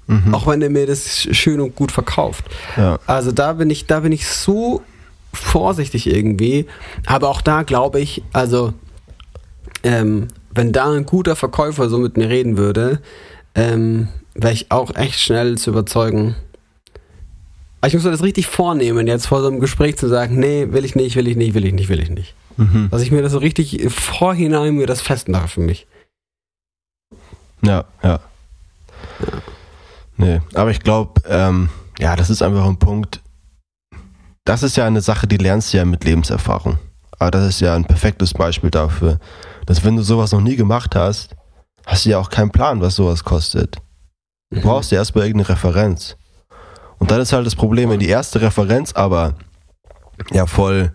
Mhm. Auch wenn er mir das schön und gut verkauft. ja. Also da bin ich, da bin ich so vorsichtig irgendwie. Aber auch da glaube ich, also ähm, wenn da ein guter Verkäufer so mit mir reden würde, ähm, wäre ich auch echt schnell zu überzeugen. Aber ich muss mir das richtig vornehmen, jetzt vor so einem Gespräch zu sagen, nee, will ich nicht, will ich nicht, will ich nicht, will ich nicht. Mhm. Dass ich mir das so richtig vorhinein mir das festmache für mich. Ja, ja. Nee, aber ich glaube, ähm, ja, das ist einfach ein Punkt. Das ist ja eine Sache, die lernst du ja mit Lebenserfahrung. Aber das ist ja ein perfektes Beispiel dafür, dass wenn du sowas noch nie gemacht hast, hast du ja auch keinen Plan, was sowas kostet. Du brauchst ja erstmal irgendeine Referenz. Und dann ist halt das Problem, wenn die erste Referenz aber ja voll,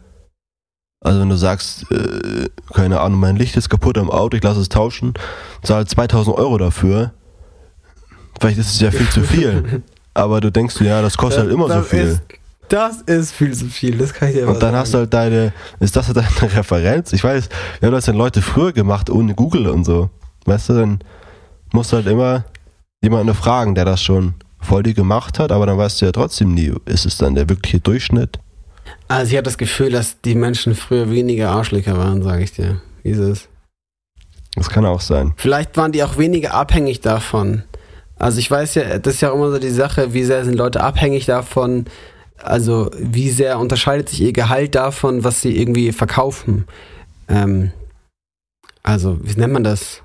also wenn du sagst, äh, keine Ahnung, mein Licht ist kaputt am Auto, ich lasse es tauschen, zahl 2000 Euro dafür, vielleicht ist es ja viel zu viel, [laughs] aber du denkst dir, ja, das kostet halt immer so Das viel. Ist, das ist viel zu viel, das kann ich dir Und dann hast du halt deine, ist das halt deine [laughs] Referenz? Ich weiß, wir haben das dann Leute früher gemacht, ohne Google und so. Weißt du, dann musst du halt immer jemanden fragen, der das schon voll die gemacht hat, aber dann weißt du ja trotzdem nie, ist es dann der wirkliche Durchschnitt? Also ich habe das Gefühl, dass die Menschen früher weniger Arschlöcher waren, sage ich dir. Wie ist es? Das kann auch sein. Vielleicht waren die auch weniger abhängig davon. Also ich weiß ja, das ist ja auch immer so die Sache, wie sehr sind Leute abhängig davon, also wie sehr unterscheidet sich ihr Gehalt davon, was sie irgendwie verkaufen. Ähm, also, wie nennt man das?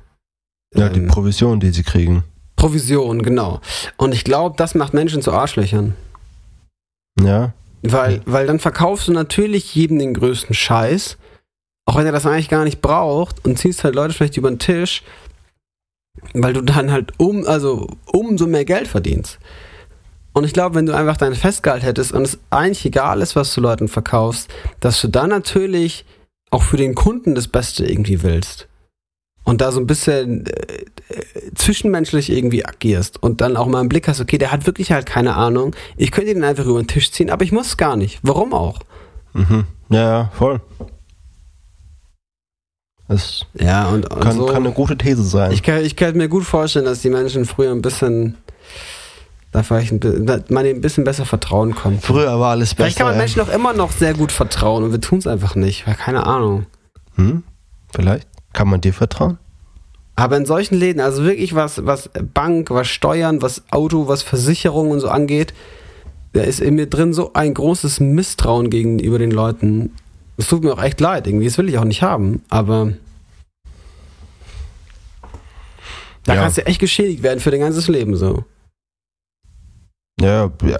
Ja, die Ähm, Provision, die sie kriegen. Provision, genau. Und ich glaube, das macht Menschen zu Arschlöchern. Ja, Weil, weil dann verkaufst du natürlich jedem den größten Scheiß, auch wenn er das eigentlich gar nicht braucht und ziehst halt Leute vielleicht über den Tisch, weil du dann halt um, also umso mehr Geld verdienst. Und ich glaube, wenn du einfach dein Festgehalt hättest und es eigentlich egal ist, was du Leuten verkaufst, dass du dann natürlich auch für den Kunden das Beste irgendwie willst. Und da so ein bisschen äh, zwischenmenschlich irgendwie agierst und dann auch mal im Blick hast, okay, der hat wirklich halt keine Ahnung. Ich könnte den einfach über den Tisch ziehen, aber ich muss gar nicht. Warum auch? mhm. ja, ja, voll. Das Ja, und, und kann, so. kann eine gute These sein. ich, kann, ich könnte mir gut vorstellen, dass die Menschen früher ein bisschen, da vielleicht ein, man ihnen ein bisschen besser vertrauen konnte. Früher war alles besser. Vielleicht kann man. Menschen auch immer noch sehr gut vertrauen und wir tun es einfach nicht, weil keine Ahnung. Hm? Vielleicht? Kann man dir vertrauen? Aber in solchen Läden, also wirklich was, was Bank, was Steuern, was Auto, was Versicherung und so angeht, da ist in mir drin so ein großes Misstrauen gegenüber den Leuten. Es tut mir auch echt leid, irgendwie, das will ich auch nicht haben, aber da Ja. kannst du echt geschädigt werden für dein ganzes Leben so. Ja, ja.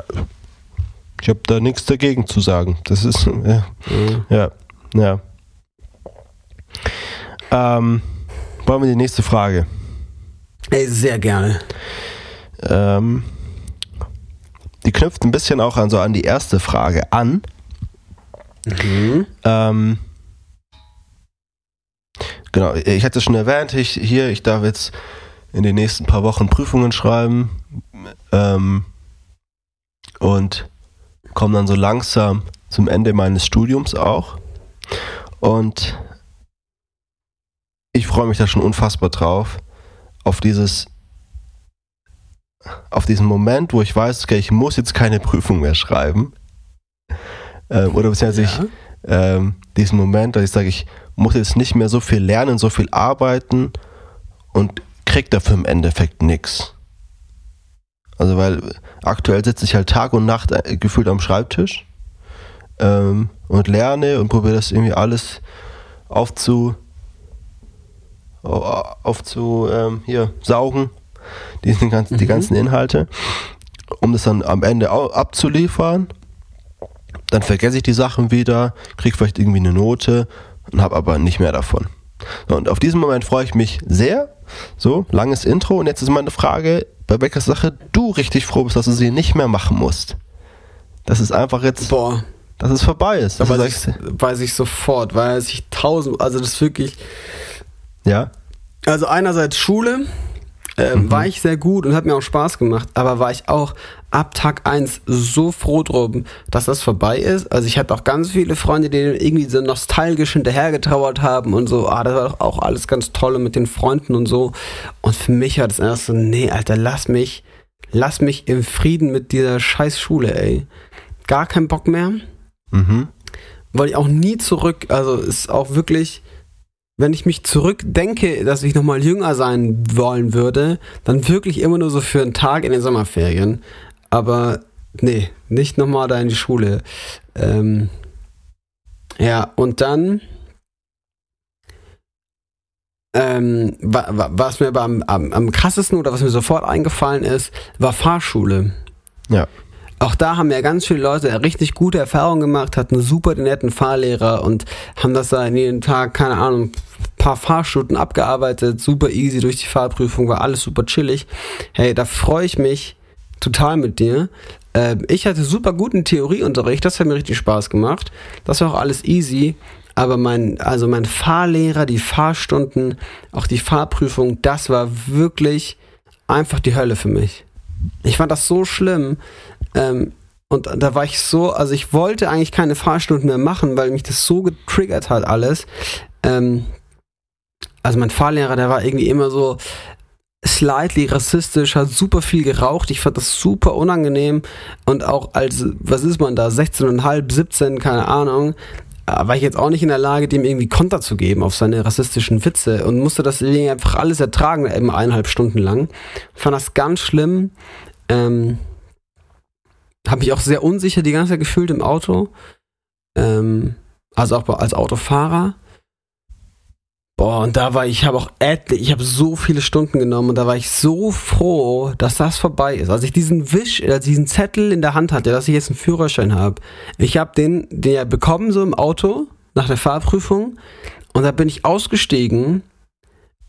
Ich habe da nichts dagegen zu sagen. Das ist, [laughs] ja, Mhm. ja. ja. Ähm, wollen wir die nächste Frage? Ey, sehr gerne. Ähm, die knüpft ein bisschen auch an so an die erste Frage an. Mhm. Ähm, genau, ich hatte es schon erwähnt, ich, hier, ich darf jetzt in den nächsten paar Wochen Prüfungen schreiben ähm, und komme dann so langsam zum Ende meines Studiums auch. Und ich freue mich da schon unfassbar drauf, auf dieses, auf diesen Moment, wo ich weiß, okay, ich muss jetzt keine Prüfung mehr schreiben. Ähm, oder beziehungsweise ich, Ja. ähm, diesen Moment, dass ich sage, ich muss jetzt nicht mehr so viel lernen, so viel arbeiten und krieg dafür im Endeffekt nichts. Also weil aktuell sitze ich halt Tag und Nacht äh, gefühlt am Schreibtisch ähm, und lerne und probiere das irgendwie alles aufzu au- aufzu ähm, hier saugen, diesen ganzen, die Mhm. ganzen Inhalte, um das dann am Ende abzuliefern dann vergesse ich die Sachen wieder, kriege vielleicht irgendwie eine Note und habe aber nicht mehr davon. Und auf diesen Moment freue ich mich sehr. So, langes Intro. Und jetzt ist meine Frage, bei welcher Sache du richtig froh bist, dass du sie nicht mehr machen musst. Das ist einfach jetzt, Boah, dass es vorbei ist. da Dass du weiß ich, weiß ich sofort, weiß ich tausend, also das ist wirklich, ja, also einerseits Schule, äh, war ich sehr gut und hat mir auch Spaß gemacht, aber war ich auch ab Tag 1 so froh drum, dass das vorbei ist. Also ich hatte auch ganz viele Freunde, die irgendwie so nostalgisch hinterhergetrauert haben und so, ah, das war doch auch alles ganz toll mit den Freunden und so. Und für mich war das erst so, nee, Alter, lass mich, lass mich im Frieden mit dieser scheiß Schule, ey. Gar keinen Bock mehr mhm. wollte ich auch nie zurück. Also ist auch wirklich, wenn ich mich zurückdenke, dass ich nochmal jünger sein wollen würde, dann wirklich immer nur so für einen Tag in den Sommerferien. Aber nee, nicht nochmal da in die Schule. Ähm, ja, und dann ähm, wa, wa, was mir beim, am, am krassesten oder was mir sofort eingefallen ist, war Fahrschule. Ja. Auch da haben ja ganz viele Leute richtig gute Erfahrungen gemacht, hatten super den netten Fahrlehrer und haben das da jeden Tag, keine Ahnung, paar Fahrstunden abgearbeitet, super easy durch die Fahrprüfung, war alles super chillig. Hey, da freue ich mich total mit dir. Ähm, ich hatte super guten Theorieunterricht, das hat mir richtig Spaß gemacht. Das war auch alles easy. Aber mein, also mein Fahrlehrer, die Fahrstunden, auch die Fahrprüfung, das war wirklich einfach die Hölle für mich. Ich fand das so schlimm. Ähm, und da war ich so, also ich wollte eigentlich keine Fahrstunden mehr machen, weil mich das so getriggert hat alles. Ähm, also mein Fahrlehrer, der war irgendwie immer so slightly rassistisch, hat super viel geraucht. Ich fand das super unangenehm. Und auch als, was ist man da, 16,5, 17, keine Ahnung, äh, war ich jetzt auch nicht in der Lage, dem irgendwie Konter zu geben auf seine rassistischen Witze und musste das irgendwie einfach alles ertragen, eben eineinhalb Stunden lang. Fand das ganz schlimm. Ähm, habe mich auch sehr unsicher die ganze Zeit gefühlt im Auto. Ähm, also auch als Autofahrer. Boah, und da war ich, ich habe auch etlich, ich habe so viele Stunden genommen und da war ich so froh, dass das vorbei ist. Als ich diesen Wisch, äh, diesen Zettel in der Hand hatte, dass ich jetzt einen Führerschein habe. Ich habe den, den ja bekommen so im Auto nach der Fahrprüfung und da bin ich ausgestiegen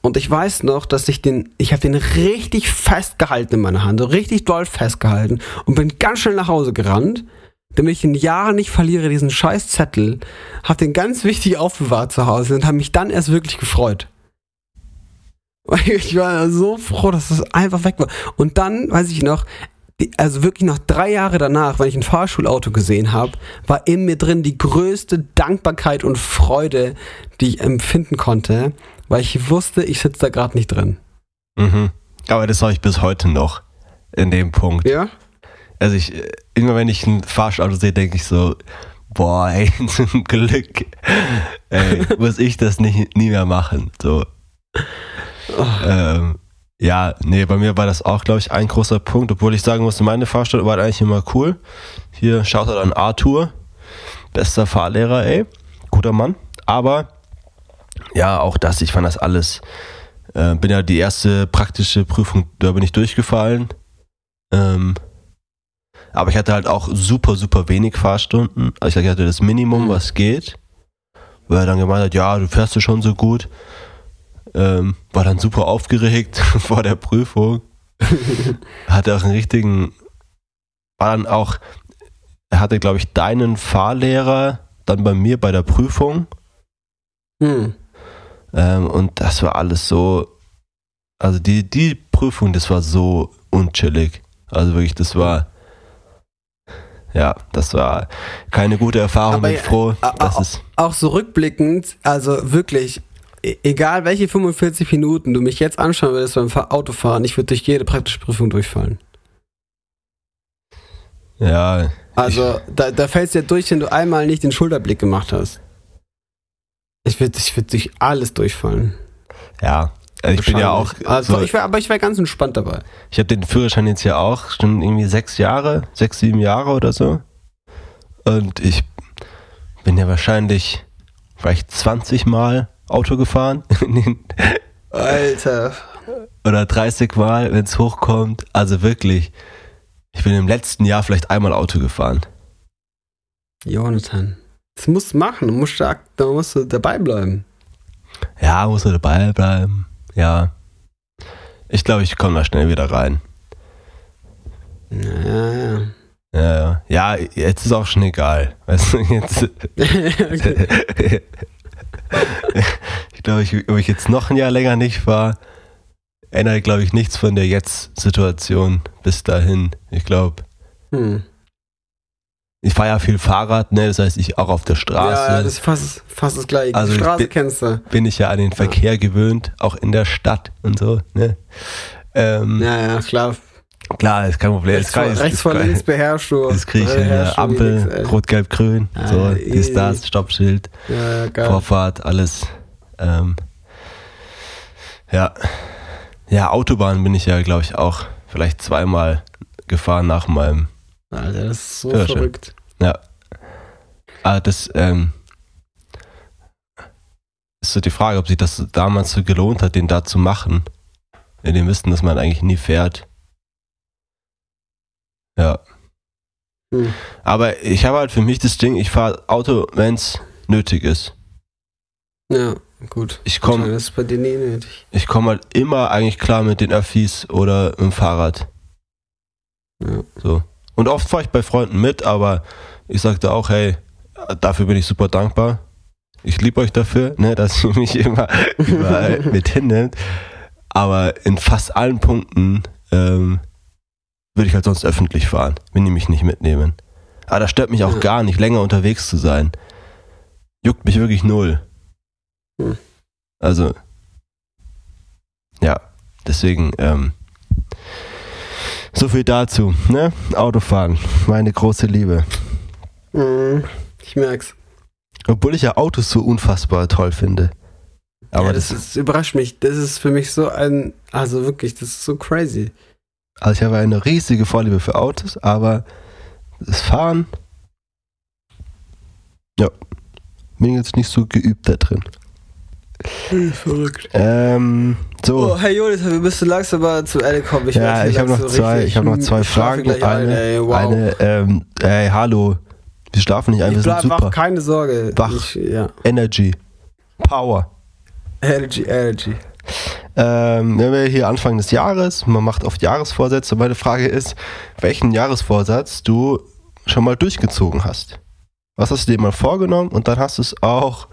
und ich weiß noch, dass ich den, ich habe den richtig festgehalten in meiner Hand, so richtig doll festgehalten und bin ganz schnell nach Hause gerannt, damit ich in Jahren nicht verliere diesen scheiß Zettel, hab den ganz wichtig aufbewahrt zu Hause und habe mich dann erst wirklich gefreut. [laughs] Ich war so froh, dass das einfach weg war. Und dann, weiß ich noch, also wirklich noch drei Jahre danach, wenn ich ein Fahrschulauto gesehen habe, war in mir drin die größte Dankbarkeit und Freude, die ich empfinden konnte, weil ich wusste, ich sitze da gerade nicht drin. Mhm. Aber das habe ich bis heute noch in dem Punkt. Ja? Also ich, äh, immer wenn ich ein Fahrschauto sehe, denke ich so, boah, ey, [laughs] zum Glück, ey, muss ich das nicht, nie mehr machen. So. Ähm, ja, nee, bei mir war das auch, glaube ich, ein großer Punkt, obwohl ich sagen musste, meine Fahrstunden waren eigentlich immer cool. Hier schaut er an Arthur, bester Fahrlehrer, ey, guter Mann. Aber ja, auch das, ich fand das alles, äh, bin ja die erste praktische Prüfung, da bin ich durchgefallen. Ähm, Aber ich hatte halt auch super, super wenig Fahrstunden. Also ich hatte das Minimum, was geht. Weil er dann gemeint hat, ja, du fährst du schon so gut. Ähm, war dann super aufgeregt [laughs] vor der Prüfung. [laughs] hatte auch einen richtigen, war dann auch, er hatte, glaube ich, deinen Fahrlehrer dann bei mir bei der Prüfung. Hm. Ähm, und das war alles so, also die, die Prüfung, das war so unchillig. Also wirklich, das war, ja, das war keine gute Erfahrung. Aber, Bin ich froh, dass auch, es, auch so rückblickend, also wirklich, e- egal welche 45 Minuten du mich jetzt anschauen würdest beim Fahr- Autofahren, ich würde durch jede praktische Prüfung durchfallen. ja, Also da, da fällst du ja durch, wenn du einmal nicht den Schulterblick gemacht hast. Ich würde ich würd durch alles durchfallen. ja. Also ich bin ja auch. Also so, ich wär, aber ich wäre ganz entspannt dabei. ich habe den Führerschein jetzt ja auch, schon irgendwie sechs Jahre, sechs, sieben Jahre oder so. Und ich bin ja wahrscheinlich vielleicht 20 Mal Auto gefahren. [laughs] Alter. oder 30 Mal, wenn es hochkommt. Also wirklich, ich bin im letzten Jahr vielleicht einmal Auto gefahren. Jonathan. Das musst du machen. Du musst, da, da musst du dabei bleiben. Ja, muss er dabei bleiben. Ja. Ich glaube, ich komme da schnell wieder rein. Ja, ja. Ja, ja, jetzt ist auch schon egal. Weißt du, jetzt, [laughs] [laughs] ich glaube, ich, ob ich jetzt noch ein Jahr länger nicht fahre, ändert, glaube ich, nichts von der Jetzt-Situation bis dahin. Ich glaube, hm. Ich fahre ja viel Fahrrad, ne? Das heißt, ich auch auf der Straße. Ja, das ist fast, fast das gleiche. Also Die Straße bin- kennst du. bin ich ja an den Verkehr gewöhnt, auch in der Stadt und so. Ne? Ähm, Ja, ja, klar. Klar, ist kein Problem. Rechts kann rechts das vor links beherrschst du. Das kriege ich in der Ampel, ey. Rot, Gelb, Grün, Ah, so, easy. dies, das, Stoppschild, Ja, ja. Vorfahrt, alles. Ähm, ja. ja, Autobahn bin ich ja, glaube ich, auch vielleicht zweimal gefahren nach meinem. Alter, das ist so verrückt. Ja. Ah, das ähm, ist so die Frage, ob sich das damals so gelohnt hat, den da zu machen. In dem Wissen, dass man eigentlich nie fährt. Ja. Hm. Aber ich habe halt für mich das Ding, ich fahre Auto, wenn es nötig ist. Ja, gut. Ich komme Das ist bei dir nie nötig. ich komm halt immer eigentlich klar mit den Öffis oder mit dem Fahrrad. Ja. So. Und oft fahre ich bei Freunden mit, aber ich sagte auch, hey, dafür bin ich super dankbar. Ich liebe euch dafür, ne, dass ihr mich immer [laughs] überall mit hinnimmt. Aber in fast allen Punkten ähm, würde ich halt sonst öffentlich fahren, wenn die mich nicht mitnehmen. Aber das stört mich auch Ja. gar nicht, länger unterwegs zu sein. Juckt mich wirklich null. Hm. Also, ja, deswegen, ähm, so viel dazu, ne? Autofahren, meine große Liebe. Mhm. Ich merk's. Obwohl ich ja Autos so unfassbar toll finde. Aber ja, das, das, ist, überrascht mich. Das ist für mich so ein, also wirklich, das ist so crazy. also ich habe eine riesige Vorliebe für Autos, aber das Fahren, ja, bin jetzt nicht so geübt da drin. Verrückt. Ähm, so. Oh, Herr Jonas, wir müssen langsam mal zum Ende kommen. ja, merke, ich habe noch zwei, ich habe noch zwei ich Fragen. eine, ein, ey, wow. eine, ähm, ey, hallo. Wir schlafen nicht ein, wir ich sind super. wach, keine Sorge. Wach. Ich, ja. Energy. Power. Energy, Energy. Ähm, wenn wir hier Anfang des Jahres, man macht oft Jahresvorsätze. Meine Frage ist, welchen Jahresvorsatz du schon mal durchgezogen hast. Was hast du dir mal vorgenommen und dann hast du es auch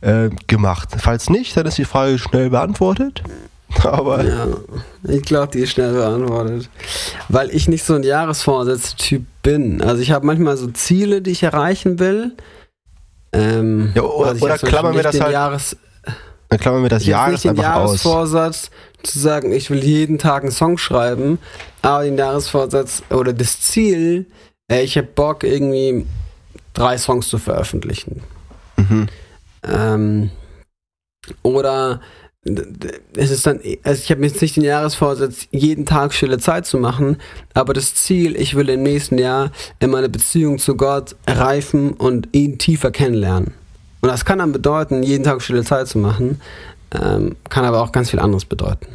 äh, gemacht. Falls nicht, dann ist die Frage schnell beantwortet. [laughs] Aber Ja, ich glaube, die ist schnell beantwortet. Weil ich nicht so ein Jahresvorsätze-Typ bin. Also ich habe manchmal so Ziele, die ich erreichen will. Ähm, Ja, oder- also oder klammern wir das halt Jahres, dann klammern wir das Jahres nicht den einfach aus. Jahresvorsatz zu sagen, ich will jeden Tag einen Song schreiben, aber den Jahresvorsatz oder das Ziel, äh, ich habe Bock irgendwie drei Songs zu veröffentlichen. Mhm. Ähm, oder es ist dann, also ich habe mir jetzt nicht den Jahresvorsatz, jeden Tag stille Zeit zu machen, aber das Ziel, ich will im nächsten Jahr in meiner Beziehung zu Gott reifen und ihn tiefer kennenlernen. Und das kann dann bedeuten, jeden Tag stille Zeit zu machen, ähm, kann aber auch ganz viel anderes bedeuten.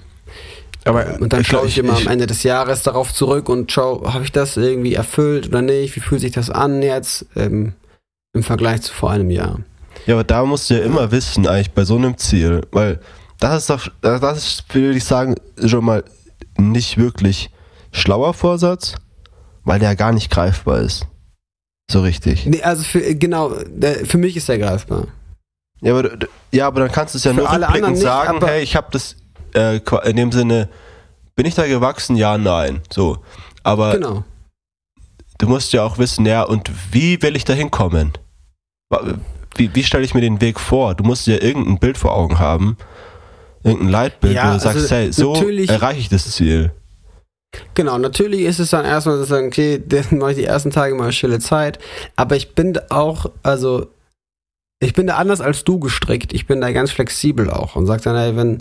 Aber und dann schaue ich, ich immer am Ende des Jahres darauf zurück und schaue, habe ich das irgendwie erfüllt oder nicht? Wie fühlt sich das an jetzt ähm, im Vergleich zu vor einem Jahr? Ja, aber da musst du ja immer wissen, eigentlich bei so einem Ziel, weil das ist doch, das ist, würde ich sagen, schon mal nicht wirklich schlauer Vorsatz, weil der gar nicht greifbar ist. So richtig. Nee, also für, genau, für mich ist der greifbar. Ja, aber, ja, aber dann kannst du es ja für nur alle anderen nicht, sagen, hey, ich habe das äh, in dem Sinne, bin ich da gewachsen? Ja, nein. So. Aber genau. du musst ja auch wissen, ja, und wie will ich da hinkommen? Wie, wie stelle ich mir den Weg vor? Du musst ja irgendein Bild vor Augen haben, irgendein Leitbild, ja, wo du sagst, also hey, so erreiche ich das Ziel. Genau, natürlich ist es dann erstmal zu sagen, okay, [laughs] dann mache ich die ersten Tage mal stille Zeit. Aber ich bin auch, also, ich bin da anders als du gestrickt. Ich bin da ganz flexibel auch und sag dann, ey, wenn,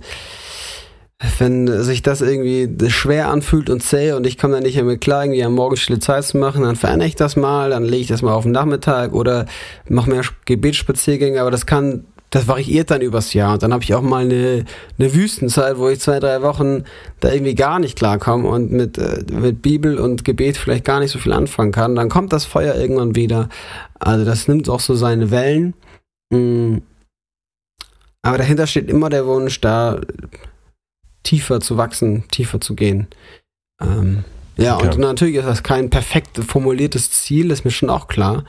wenn sich das irgendwie schwer anfühlt und zäh und ich komme dann nicht mehr klar, irgendwie am Morgen stille Zeit zu machen, dann verändere ich das mal, dann lege ich das mal auf den Nachmittag oder mache mehr Gebetsspaziergänge, aber das kann das variiert dann übers Jahr. Und dann habe ich auch mal eine, eine Wüstenzeit, wo ich zwei, drei Wochen da irgendwie gar nicht klarkomme und mit, äh, mit Bibel und Gebet vielleicht gar nicht so viel anfangen kann. Dann kommt das Feuer irgendwann wieder. Also das nimmt auch so seine Wellen. Mm. Aber dahinter steht immer der Wunsch, da tiefer zu wachsen, tiefer zu gehen. Ähm, ja, okay. und natürlich ist das kein perfekt formuliertes Ziel, ist mir schon auch klar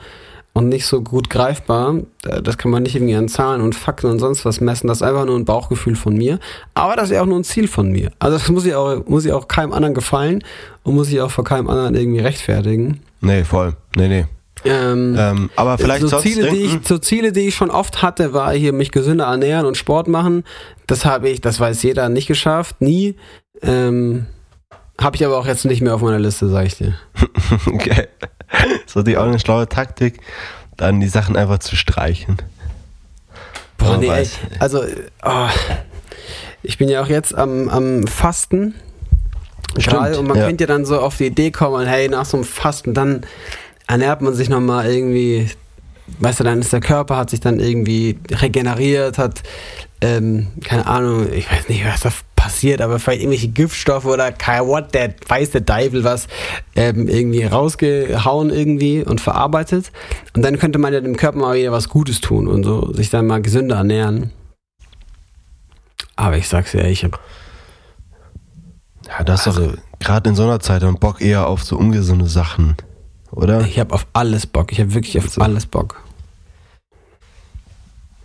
und nicht so gut greifbar. Das kann man nicht irgendwie an Zahlen und Fakten und sonst was messen. Das ist einfach nur ein Bauchgefühl von mir. Aber das ist ja auch nur ein Ziel von mir. Also das muss ich auch, muss ich auch keinem anderen gefallen und muss ich auch vor keinem anderen irgendwie rechtfertigen. Nee, voll. Nee, nee. Ähm, ähm, aber vielleicht so Ziele, die ich, so Ziele, die ich schon oft hatte, war hier mich gesünder ernähren und Sport machen. Das habe ich, das weiß jeder, nicht geschafft, nie. Ähm, habe ich aber auch jetzt nicht mehr auf meiner Liste, sag ich dir. [laughs] okay. so die auch eine schlaue Taktik, dann die Sachen einfach zu streichen. Boah, nee, ey, also oh, ich bin ja auch jetzt am, am Fasten. Gerade, und man ja. könnte ja dann so auf die Idee kommen, hey, nach so einem Fasten, dann ernährt man sich nochmal irgendwie, weißt du, dann ist der Körper, hat sich dann irgendwie regeneriert, hat, ähm, keine Ahnung, ich weiß nicht, was da passiert, aber vielleicht irgendwelche Giftstoffe oder what, der weiß der Teufel was ähm, irgendwie rausgehauen irgendwie und verarbeitet. Und dann könnte man ja dem Körper mal wieder was Gutes tun und so sich dann mal gesünder ernähren. Aber ich sag's ja, ich hab. Ja, das ist also, doch gerade in so einer Zeit dann Bock eher auf so ungesunde Sachen, oder? Ich hab auf alles Bock. Ich hab wirklich auf also. alles Bock.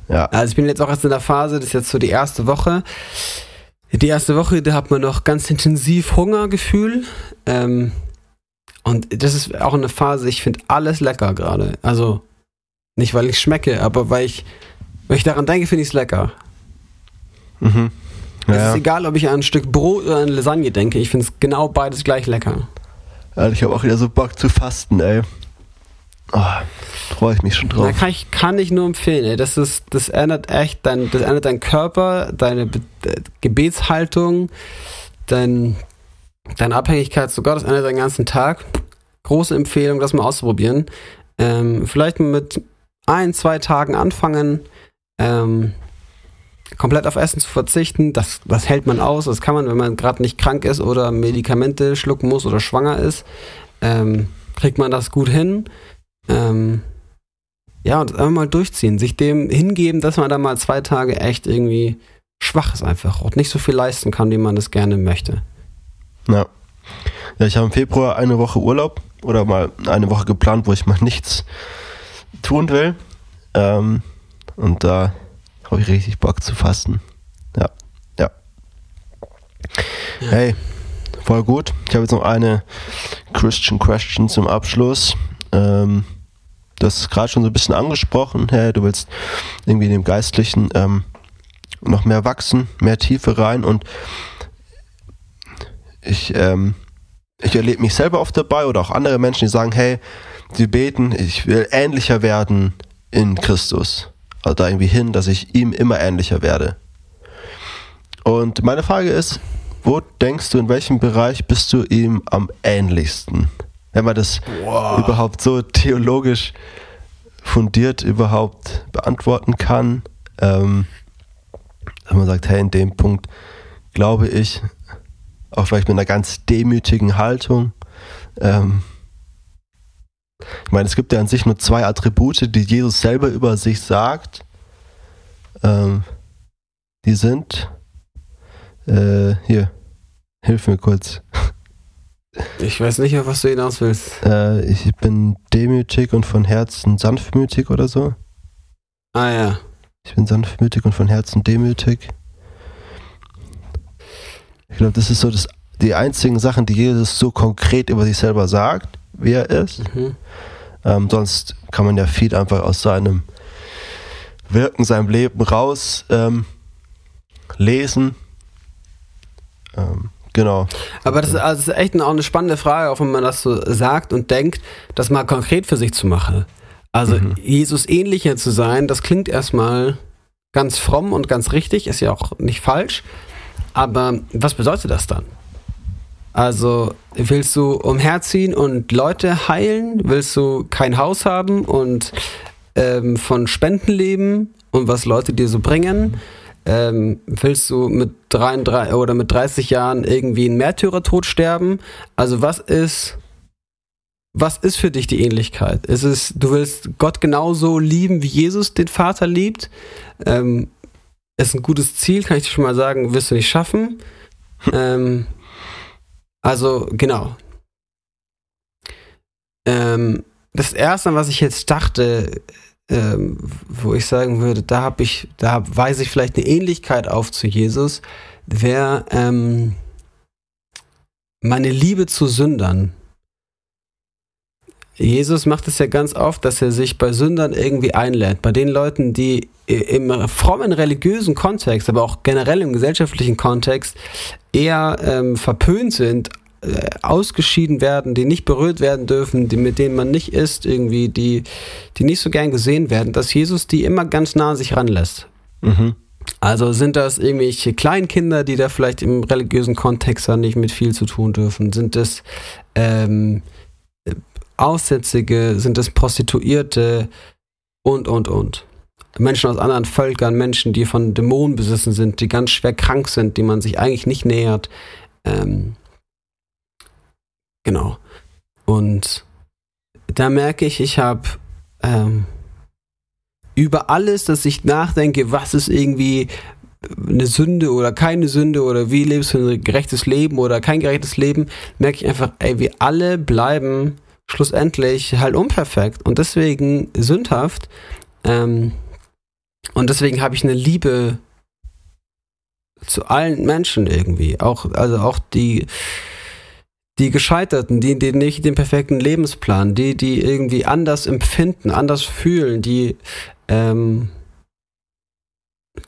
Ja. Also ich bin jetzt auch erst in der Phase, das ist jetzt so die erste Woche. Die erste Woche, da hat man noch ganz intensiv Hungergefühl. Ähm, und das ist auch eine Phase, ich finde alles lecker gerade. Also nicht, weil ich schmecke, aber weil ich, weil ich daran denke, finde ich es lecker. Mhm. Ja, es ist egal, ob ich an ein Stück Brot oder an Lasagne denke. Ich finde es genau beides gleich lecker. Ja, ich habe auch wieder so Bock zu fasten, ey. Oh, freue ich mich schon drauf. Da kann ich, kann ich nur empfehlen, ey. Das ist, das ändert echt dein, das ändert deinen Körper, deine Be Gebetshaltung, dein, deine Abhängigkeit sogar, das ändert deinen ganzen Tag. Große Empfehlung, das mal auszuprobieren. Ähm, vielleicht mit ein, zwei Tagen anfangen, ähm, komplett auf Essen zu verzichten. Das, das hält man aus. Das kann man, wenn man gerade nicht krank ist oder Medikamente schlucken muss oder schwanger ist. Ähm, kriegt man das gut hin. Ähm, ja, und einfach mal durchziehen, sich dem hingeben, dass man da mal zwei Tage echt irgendwie schwach ist einfach und nicht so viel leisten kann, wie man das gerne möchte. Ja. Ja, ich habe im Februar eine Woche Urlaub oder mal eine Woche geplant, wo ich mal nichts tun will. Ähm, und da habe ich richtig Bock zu fasten. Ja, ja. ja. Hey, voll gut. Ich habe jetzt noch eine Christian Question zum Abschluss. Ähm, du hast gerade schon so ein bisschen angesprochen, hey, du willst irgendwie in dem Geistlichen ähm, noch mehr wachsen, mehr Tiefe rein und ich, ähm, ich erlebe mich selber oft dabei oder auch andere Menschen, die sagen, hey, sie beten, ich will ähnlicher werden in Christus. Also da irgendwie hin, dass ich ihm immer ähnlicher werde. Und meine Frage ist, wo denkst du, in welchem Bereich bist du ihm am ähnlichsten? Wenn man das wow. überhaupt so theologisch fundiert überhaupt beantworten kann. Ähm, wenn man sagt, hey, in dem Punkt glaube ich, auch vielleicht mit einer ganz demütigen Haltung. Ähm, ich meine, es gibt ja an sich nur zwei Attribute, die Jesus selber über sich sagt. Ähm, die sind, äh, hier, hilf mir kurz. Ich weiß nicht, auf was du hinaus willst. Äh, ich bin demütig und von Herzen sanftmütig oder so. Ah ja. Ich bin sanftmütig und von Herzen demütig. Ich glaube, das ist so das, die einzigen Sachen, die Jesus so konkret über sich selber sagt, wie er ist. Mhm. Ähm, sonst kann man ja viel einfach aus seinem Wirken, seinem Leben raus ähm, lesen. Ähm, genau. Aber das ist, also das ist echt auch eine spannende Frage, auch wenn man das so sagt und denkt, das mal konkret für sich zu machen. Also mhm. Jesus ähnlicher zu sein, das klingt erstmal ganz fromm und ganz richtig, ist ja auch nicht falsch. Aber was bedeutet das dann? Also willst du umherziehen und Leute heilen? Willst du kein Haus haben und ähm, von Spenden leben und was Leute dir so bringen? Ähm, willst du mit 33 oder mit 30 Jahren irgendwie einen Märtyrertod sterben? Also was ist was ist für dich die Ähnlichkeit? Ist es, du willst Gott genauso lieben, wie Jesus den Vater liebt? Ähm, ist ein gutes Ziel, kann ich dir schon mal sagen, wirst du nicht schaffen. [laughs] ähm, also, genau. Ähm, das erste, was ich jetzt dachte, ähm, wo ich sagen würde, da habe ich, da weise ich vielleicht eine Ähnlichkeit auf zu Jesus, wäre ähm, meine Liebe zu Sündern. Jesus macht es ja ganz oft, dass er sich bei Sündern irgendwie einlädt. Bei den Leuten, die im frommen religiösen Kontext, aber auch generell im gesellschaftlichen Kontext eher ähm, verpönt sind, äh, ausgeschieden werden, die nicht berührt werden dürfen, die, mit denen man nicht isst, irgendwie, die, die nicht so gern gesehen werden, dass Jesus die immer ganz nah an sich ranlässt. Mhm. Also sind das irgendwelche Kleinkinder, die da vielleicht im religiösen Kontext dann nicht mit viel zu tun dürfen? Sind das ähm, Aussätzige, sind es Prostituierte und, und, und. Menschen aus anderen Völkern, Menschen, die von Dämonen besessen sind, die ganz schwer krank sind, die man sich eigentlich nicht nähert. Ähm, genau. Und da merke ich, ich habe ähm, über alles, dass ich nachdenke, was ist irgendwie eine Sünde oder keine Sünde oder wie lebst du ein gerechtes Leben oder kein gerechtes Leben, merke ich einfach, ey, wir alle bleiben schlussendlich halt unperfekt und deswegen sündhaft. Ähm, und deswegen habe ich eine Liebe zu allen Menschen irgendwie. Auch, also auch die, die Gescheiterten, die, die nicht den perfekten Lebensplan, die, die irgendwie anders empfinden, anders fühlen, die, ähm,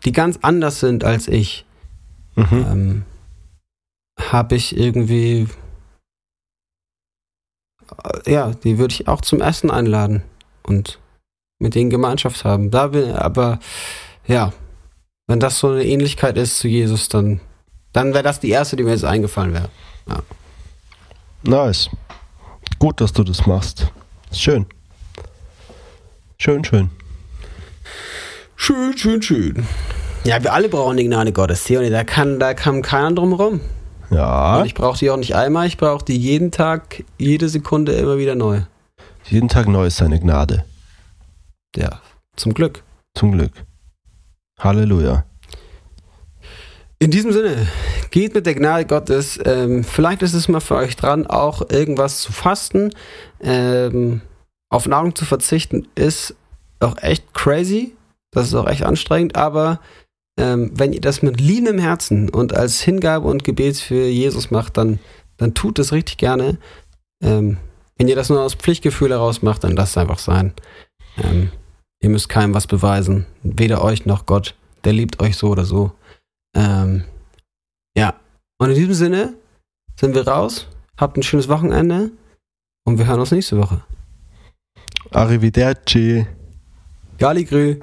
die ganz anders sind als ich, mhm. ähm, habe ich irgendwie ja, die würde ich auch zum Essen einladen und mit denen Gemeinschaft haben. Da bin, aber ja, wenn das so eine Ähnlichkeit ist zu Jesus, dann, dann wäre das die erste, die mir jetzt eingefallen wäre. Ja. Nice. Gut, dass du das machst. Schön. Schön, schön. Schön, schön, schön. Ja, wir alle brauchen die Gnade Gottes, Theonie. Da kann, da kann keiner drum rum. Ja. Und ich brauche die auch nicht einmal, ich brauche die jeden Tag, jede Sekunde immer wieder neu. Jeden Tag neu ist seine Gnade. Ja, zum Glück. Zum Glück. Halleluja. In diesem Sinne, geht mit der Gnade Gottes. Ähm, vielleicht ist es mal für euch dran, auch irgendwas zu fasten. Ähm, auf Nahrung zu verzichten ist auch echt crazy. Das ist auch echt anstrengend, aber ähm, wenn ihr das mit liebendem Herzen und als Hingabe und Gebet für Jesus macht, dann, dann tut es richtig gerne. Ähm, wenn ihr das nur aus Pflichtgefühl heraus macht, dann lasst es einfach sein. Ähm, ihr müsst keinem was beweisen, weder euch noch Gott. Der liebt euch so oder so. Ähm, ja, und in diesem Sinne sind wir raus. Habt ein schönes Wochenende und wir hören uns nächste Woche. Arrivederci. Galligrü.